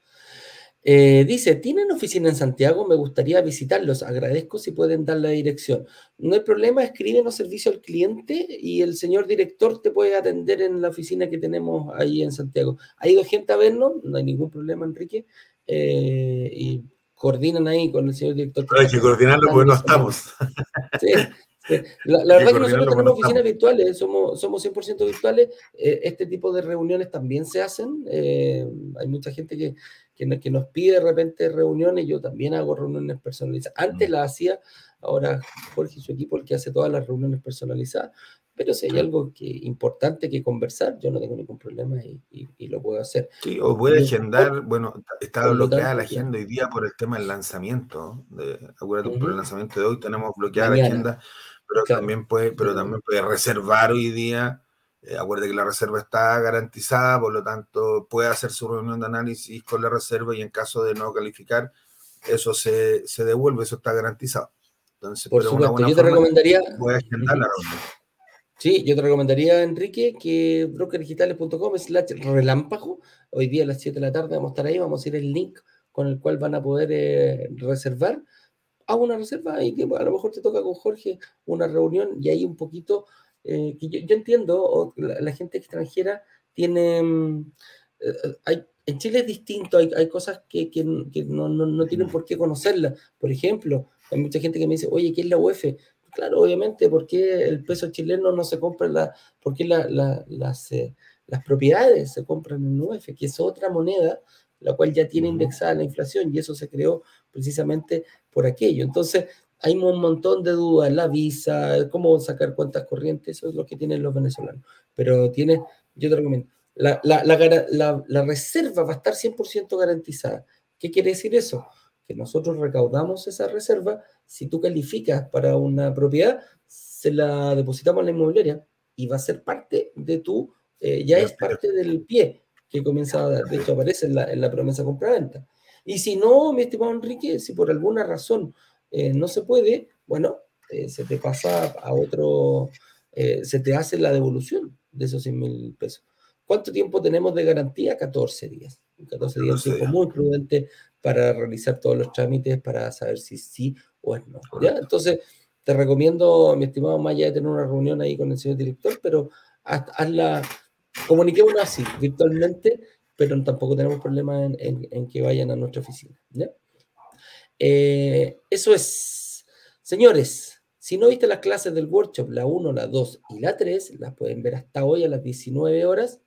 Eh, dice, ¿tienen oficina en Santiago? Me gustaría visitarlos. Agradezco si pueden dar la dirección. No hay problema, escríbenos servicio al cliente y el señor director te puede atender en la oficina que tenemos ahí en Santiago. ¿Ha ido gente a vernos? No hay ningún problema, Enrique. Eh, y coordinan ahí con el señor director. Pero hay que coordinarlo porque no estamos. Sí, La, verdad es que nosotros tenemos oficinas virtuales, somos, somos 100% virtuales. Eh, este tipo de reuniones también se hacen. hay mucha gente que, que, nos pide de repente reuniones, yo también hago reuniones personalizadas. Antes mm. las hacía, ahora Jorge y su equipo el que hace todas las reuniones personalizadas, pero si hay algo que, importante que conversar, yo no tengo ningún problema y, y, lo puedo hacer. Sí, o puede agendar, bueno, está bloqueada la agenda hoy día por el tema del lanzamiento. De, acuérdate, por el lanzamiento de hoy tenemos bloqueada la agenda, pero también puede, pero también puede reservar hoy día eh, acuerde que la reserva está garantizada, por lo tanto puede hacer su reunión de análisis con la reserva y en caso de no calificar, eso se, se devuelve, eso está garantizado. Entonces, por supuesto, yo te recomendaría... Sí, yo te recomendaría, Enrique, que brokerdigitales.com slash relámpago, hoy día a las 7 de la tarde vamos a estar ahí, vamos a ir el link con el cual van a poder eh, reservar. Hago una reserva y que a lo mejor te toca con Jorge una reunión y ahí un poquito eh, que yo, entiendo, la, gente extranjera tiene, mm, eh, hay, en Chile es distinto, hay, hay cosas que, que, no, no, no, tienen por qué conocerlas. Por ejemplo, hay mucha gente que me dice, oye, ¿qué es la UEF? Claro, obviamente, ¿por qué el peso chileno no se compra, la, por qué la, las, eh, las propiedades se compran en UEF? Que es otra moneda, la cual ya tiene indexada la inflación y eso se creó precisamente por aquello. Entonces, hay un montón de dudas, la visa, cómo sacar cuentas corrientes, eso es lo que tienen los venezolanos. Pero tiene, yo te recomiendo, la, la, la, la reserva va a estar 100% garantizada. ¿Qué quiere decir eso? Que nosotros recaudamos esa reserva, si tú calificas para una propiedad, se la depositamos en la inmobiliaria y va a ser parte de tu, eh, ya es parte del pie que comienza de hecho aparece en la, en la promesa compra-venta. Y si no, mi estimado Enrique, si por alguna razón eh, no se puede, bueno, eh, se te pasa a otro, eh, se te hace la devolución de esos 100 mil pesos. ¿Cuánto tiempo tenemos de garantía? 14 días. 14 días es un tiempo muy prudente para realizar todos los trámites para saber si sí o no. ¿ya? Entonces, te recomiendo, mi estimado Maya, de tener una reunión ahí con el señor director, pero hazla, comuniquémonos así, virtualmente, pero tampoco tenemos problema en, en que vayan a nuestra oficina. ¿ya? Eh, eso es. Señores, si no viste las clases del workshop, la 1, la 2 y la 3, las pueden ver hasta hoy a las 19 horas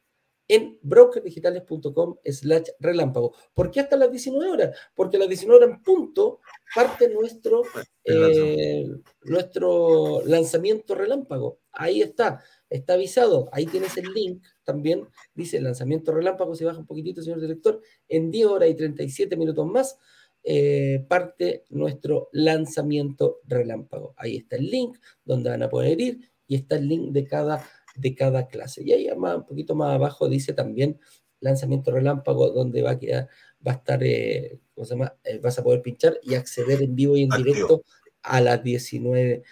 en brokerdigitales.com slash relámpago. ¿Por qué hasta las 19 horas? Porque a las 19 horas en punto parte nuestro, eh, nuestro lanzamiento relámpago. Ahí está, está avisado. Ahí tienes el link también. Dice lanzamiento relámpago. Si baja un poquitito, señor director, en 10 horas y 37 minutos más. Eh, parte nuestro lanzamiento relámpago. Ahí está el link donde van a poder ir y está el link de cada, de cada clase. Y ahí más, un poquito más abajo dice también lanzamiento relámpago donde va a quedar, va a estar, eh, ¿cómo se llama? Eh, vas a poder pinchar y acceder en vivo y en directo a las 19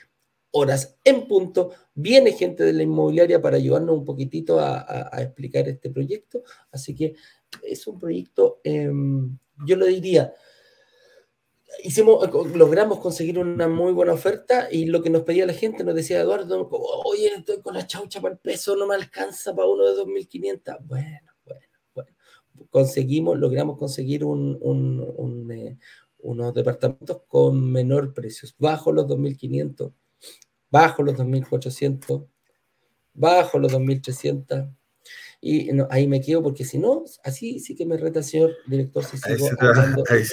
horas en punto. Viene gente de la inmobiliaria para ayudarnos un poquitito a, explicar este proyecto. Así que es un proyecto, em, yo lo diría, hicimos, logramos conseguir una muy buena oferta y lo que nos pedía la gente, nos decía Eduardo, oye, estoy con la chaucha para el peso, no me alcanza para uno de 2.500. Bueno, bueno, bueno. Conseguimos, logramos conseguir eh, unos departamentos con menor precios, bajo los 2.500, bajo los 2.400, bajo los 2.300 y ahí me quedo porque si no, así sí que me reta, señor director, si sigo ahí,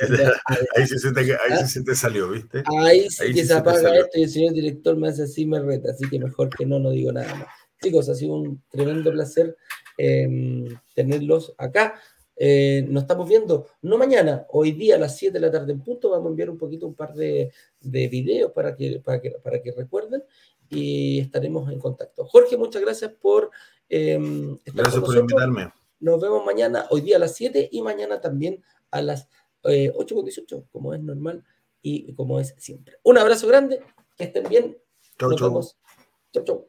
sí te, salió, ¿viste? Ahí sí que se, apaga esto y el señor director me hace así, me reta, así que mejor que no, no digo nada más. Chicos, ha sido un tremendo placer em, tenerlos acá. Eh, nos estamos viendo, no mañana, hoy día a las 7 de la tarde en punto, vamos a enviar un poquito un par de, de videos para que, para, que, para que recuerden y estaremos en contacto. Jorge, muchas gracias por Em, Gracias por invitarme. Nos vemos mañana, hoy día a las 7 y mañana también a las eh, 8.18, como es normal y como es siempre. Un abrazo grande, que estén bien. Chau, Nos Vemos. Chau, chau.